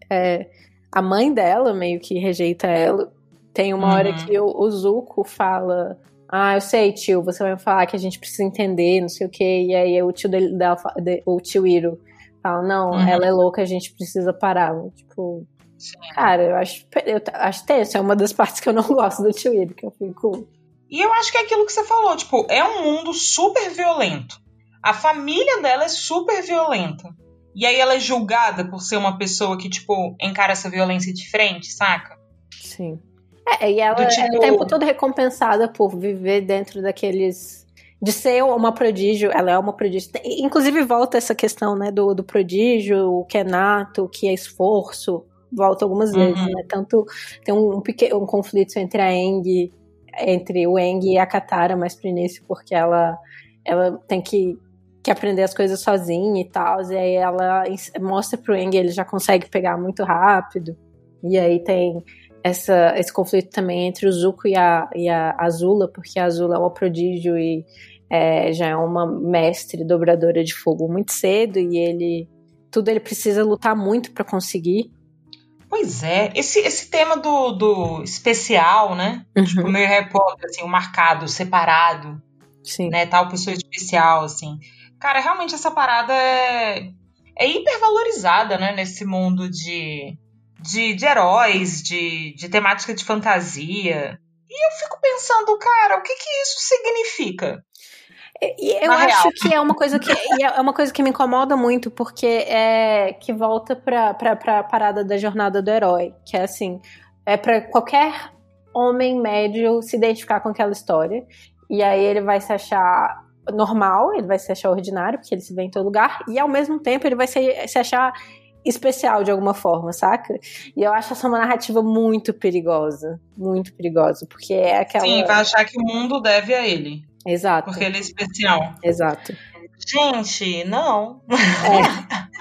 É, a mãe dela meio que rejeita ela. Tem uma uhum. hora que o, o Zuko fala. Ah, eu sei, tio, você vai falar que a gente precisa entender, não sei o quê. E aí o tio dela, o tio Iro fala, não, uhum. ela é louca, a gente precisa parar. Tipo, Cara, eu acho, eu acho tenso. É uma das partes que eu não gosto do Tio Will, que eu fico. E eu acho que é aquilo que você falou, tipo, é um mundo super violento. A família dela é super violenta. E aí ela é julgada por ser uma pessoa que, tipo, encara essa violência de frente, saca? Sim. É, e ela tipo... é o tipo tempo todo recompensada por viver dentro daqueles. De ser uma prodígio, ela é uma prodígio. Inclusive volta essa questão, né, do, do prodígio, o que é nato, o que é esforço volta algumas vezes, uhum. né? Tanto tem um, pequeno, um conflito entre a Eng, entre o Eng e a Katara mais pro início, porque ela, ela tem que, que aprender as coisas sozinha e tal, e aí ela mostra pro Eng, ele já consegue pegar muito rápido, e aí tem essa, esse conflito também entre o Zuko e a, e a Azula, porque a Azula é uma prodígio e é, já é uma mestre dobradora de fogo muito cedo, e ele tudo ele precisa lutar muito para conseguir. Pois é, esse, esse tema do, do especial, né? Uhum. Tipo, meio Harry Potter, assim, o marcado, separado. Sim. Né? Tal pessoa especial, assim. Cara, realmente essa parada é, é hipervalorizada, né? Nesse mundo de, de, de heróis, de, de temática de fantasia. E eu fico pensando, cara, o que que isso significa? Eu Na acho real. que é uma coisa que é uma coisa que me incomoda muito, porque é que volta pra, pra, pra parada da jornada do herói. Que é assim, é para qualquer homem médio se identificar com aquela história. E aí ele vai se achar normal, ele vai se achar ordinário, porque ele se vê em todo lugar, e ao mesmo tempo ele vai se, se achar especial de alguma forma, saca? E eu acho essa uma narrativa muito perigosa, muito perigosa, porque é aquela... Sim, vai achar que o mundo deve a ele. Exato. Porque ele é especial. Exato. Gente, não. É.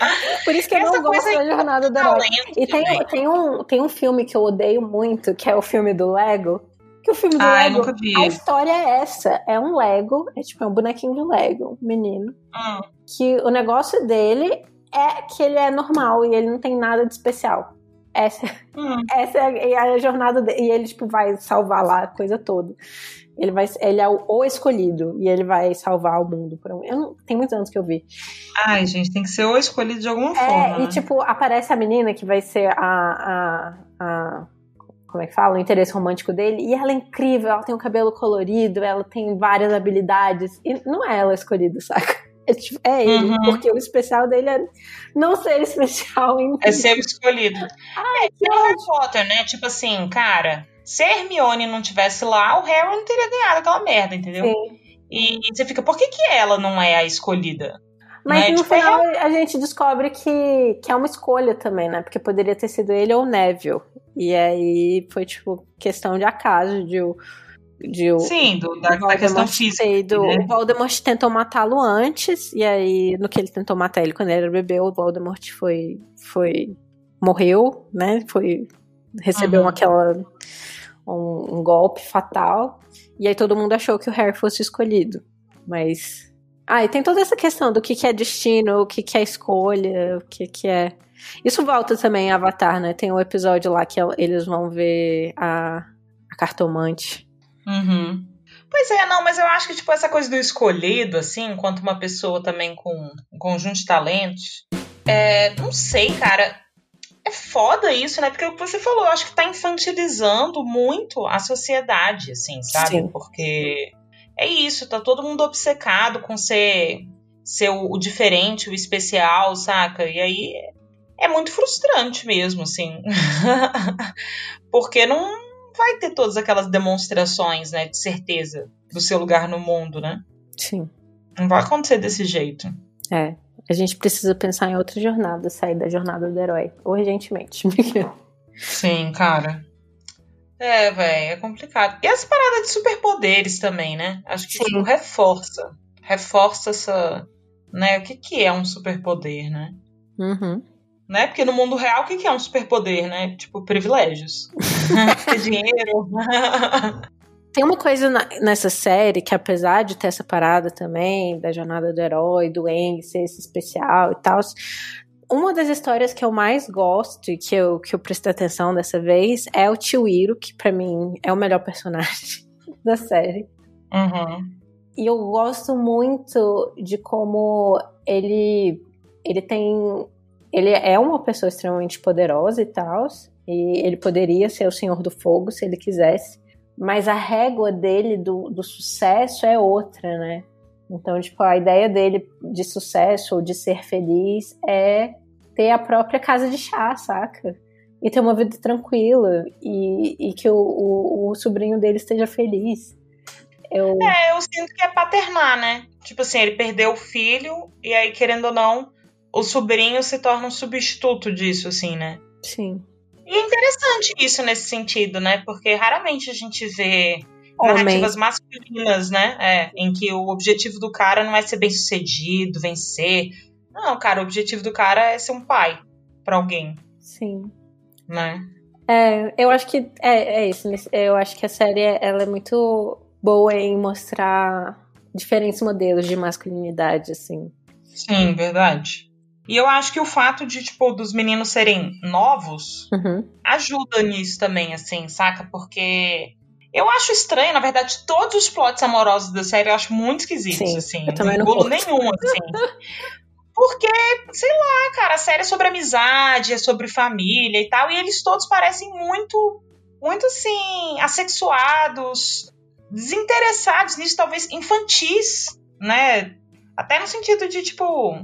Por isso que eu não gosto da jornada do herói. E tem, tem, um, tem um filme que eu odeio muito, que é o filme do Lego. Que o filme do Ai, Lego, a história é essa. É um Lego, é tipo é um bonequinho de Lego, um menino. Hum. Que o negócio dele é que ele é normal e ele não tem nada de especial. Essa, hum. essa é a jornada dele. E ele, tipo, vai salvar lá a coisa toda. Ele, vai, ele é o, o escolhido e ele vai salvar o mundo. Por um, eu não, tem muitos anos que eu vi. Ai, gente, tem que ser o escolhido de alguma é, forma. E, né? tipo, aparece a menina que vai ser a, a, a como é que fala? O interesse romântico dele. E ela é incrível, ela tem um cabelo colorido, ela tem várias habilidades. E não é ela escolhida, saca? É, tipo, é ele, Uhum. porque o especial dele é não ser especial em É ser o escolhido. Ai, é que o Harry Potter, né? Tipo assim, cara, se a Hermione não tivesse lá, o Harry não teria ganhado aquela merda, entendeu? Sim. E, e você fica, por que, que ela não é a escolhida? Mas Né? no Tipo, é final a gente descobre que, que é uma escolha também, né? Porque poderia ter sido ele ou o Neville. E aí foi, tipo, questão de acaso, de o. De o Sim, do- da, da questão física. ido- né? O Voldemort tentou matá-lo antes, e aí, no que ele tentou matar ele quando ele era bebê, o Voldemort foi. foi morreu, né? Foi. Recebeu Uhum. aquela. Um, um golpe fatal. E aí todo mundo achou que o Harry fosse escolhido. Mas. Ah, e tem toda essa questão do que, que é destino, o que, que é escolha, o que, que é. Isso volta também em Avatar, né? Tem um episódio lá que eles vão ver a, a cartomante. Uhum. Pois é, não, mas eu acho que, tipo, essa coisa do escolhido, assim, enquanto uma pessoa também com um conjunto de talentos, é, não sei, cara. É foda isso, né? Porque o que você falou, eu acho que tá infantilizando muito a sociedade, assim, sabe? Sim. Porque é isso, tá todo mundo obcecado com ser, ser o, o diferente, o especial, saca? E aí é muito frustrante mesmo, assim. Porque não vai ter todas aquelas demonstrações, né, de certeza do seu lugar no mundo, né? Sim. Não vai acontecer desse jeito. É. A gente precisa pensar em outra jornada, sair da jornada do herói. Urgentemente. Sim, cara. É, velho, é complicado. E as paradas de superpoderes também, né? Acho que Sim. tipo, reforça. Reforça essa. Né? O que, que é um superpoder, né? uhum. né? Porque no mundo real, o que que é um superpoder, né? Tipo, privilégios. Dinheiro. Tem uma coisa na- nessa série que, apesar de ter essa parada também, da jornada do herói, do Eng ser esse especial e tal, uma das histórias que eu mais gosto e que eu, que eu prestei atenção dessa vez é o Tio Iro, que pra mim é o melhor personagem da série. Uhum. E eu gosto muito de como ele ele tem ele é uma pessoa extremamente poderosa e tal, e ele poderia ser o Senhor do Fogo se ele quisesse, mas a régua dele do, do sucesso é outra, né? Então, tipo, a ideia dele de sucesso ou de ser feliz é ter a própria casa de chá, saca? E ter uma vida tranquila e, e que o, o, o sobrinho dele esteja feliz. Eu, É, eu sinto que é paternar, né? Tipo assim, ele perdeu o filho e aí, querendo ou não, o sobrinho se torna um substituto disso, assim, né? sim. E é interessante isso nesse sentido, né? Porque raramente a gente vê Homem. narrativas masculinas, né? É, em que o objetivo do cara não é ser bem sucedido, vencer. Não, cara, o objetivo do cara é ser um pai pra alguém, Sim. né? É, eu acho que é, é isso. Eu acho que a série ela é muito boa em mostrar diferentes modelos de masculinidade, assim. Sim, verdade. E eu acho que o fato de, tipo, dos meninos serem novos Uhum. ajuda nisso também, assim, saca? Porque eu acho estranho, na verdade, todos os plots amorosos da série eu acho muito esquisitos, Sim, assim. eu também não curto. nenhum, assim. Porque, sei lá, cara, a série é sobre amizade, é sobre família e tal, e eles todos parecem muito, muito assim, assexuados, desinteressados nisso, talvez infantis, né? Até no sentido de, tipo,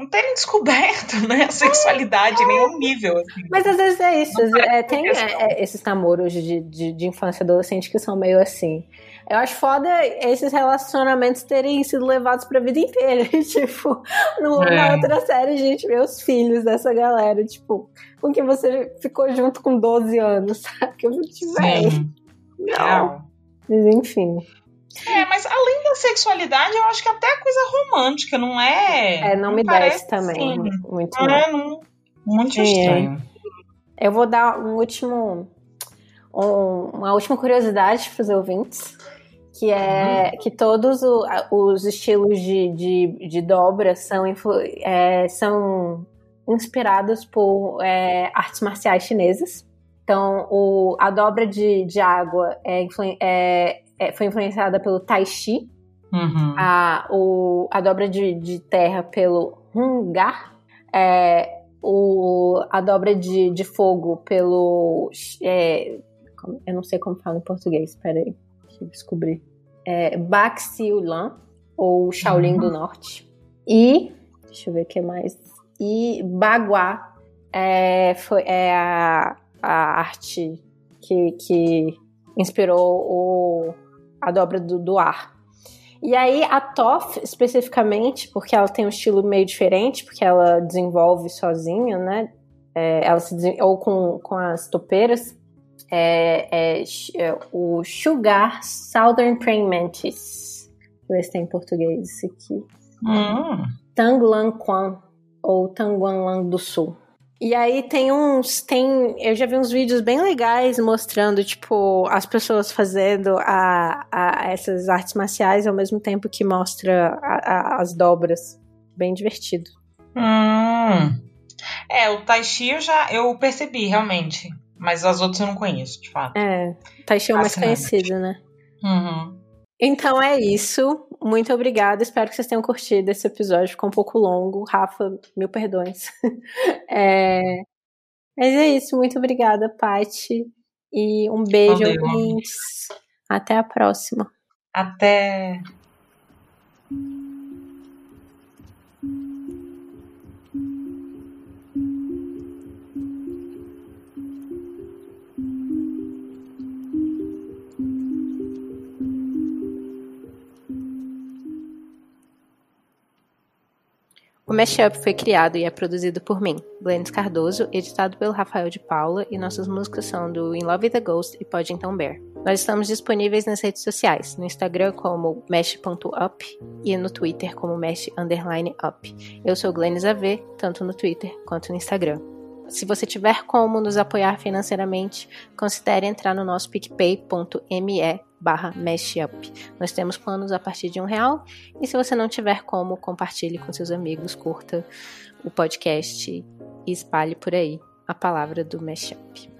não terem descoberto, né, a sexualidade em nenhum nível, assim. Mas às vezes é isso. Não é, tem é, é, esses namoros de, de, de infância e adolescente que são meio assim. Eu acho foda esses relacionamentos terem sido levados pra vida inteira. tipo, no, É. na outra série, gente os filhos dessa galera, tipo, com que você ficou junto com 12 anos, sabe? Eu, véi, Sim. não. Mas enfim. É, mas além da sexualidade, eu acho que até coisa romântica, não é? É, não, não me desce também. Assim. Muito não. É, não, muito Sim, estranho. É. Eu vou dar um último. Um, uma última curiosidade para os ouvintes. Que é uhum. que todos o, os estilos de, de, de dobra são, é, são inspirados por é, artes marciais chinesas. Então, o, a dobra de, de água é, é, é, foi influenciada pelo Tai Chi, uhum. a, o, a dobra de, de terra pelo Hungar, é, o, a dobra de, de fogo pelo. É, eu não sei como fala em português, peraí, deixa eu descobrir. É, Baxiulan, ou Shaolin uhum. do Norte. E. Deixa eu ver o que mais. E Bagua é, foi, é a, a arte que, que inspirou o, a dobra do, do ar. E aí a Toff, especificamente, porque ela tem um estilo meio diferente, porque ela desenvolve sozinha, né? É, ela se ou com, com as topeiras, é, é, é o Sugar Southern Praying Mantis. Deixa eu ver se tem em português esse aqui. Hum. Tanglan Quan, ou Tanguanlang do Sul. E aí tem uns. Tem. Eu já vi uns vídeos bem legais mostrando, tipo, as pessoas fazendo a, a essas artes marciais ao mesmo tempo que mostra a, a, as dobras. Bem divertido. Hum. É, o Tai Chi eu já eu percebi, realmente. Mas as outras eu não conheço, de fato. É, Tai Chi é o mais conhecido, né? Uhum. Então é isso. Muito obrigada. Espero que vocês tenham curtido esse episódio. Ficou um pouco longo. Rafa, mil perdões. é... Mas é isso. Muito obrigada, Paty. E um beijo, ouvintes. Até a próxima. Até. O Mashup foi criado e é produzido por mim, Glennis Cardoso, editado pelo Rafael de Paula e nossas músicas são do In Love with the Ghost e Então Bear. Nós estamos disponíveis nas redes sociais, no Instagram como mesh.up e no Twitter como mesh_up. Eu sou Glennis AV, tanto no Twitter quanto no Instagram. Se você tiver como nos apoiar financeiramente, considere entrar no nosso picpay.me barra mashup. Nós temos planos a partir de um real e se você não tiver como, compartilhe com seus amigos, curta o podcast e espalhe por aí a palavra do mashup.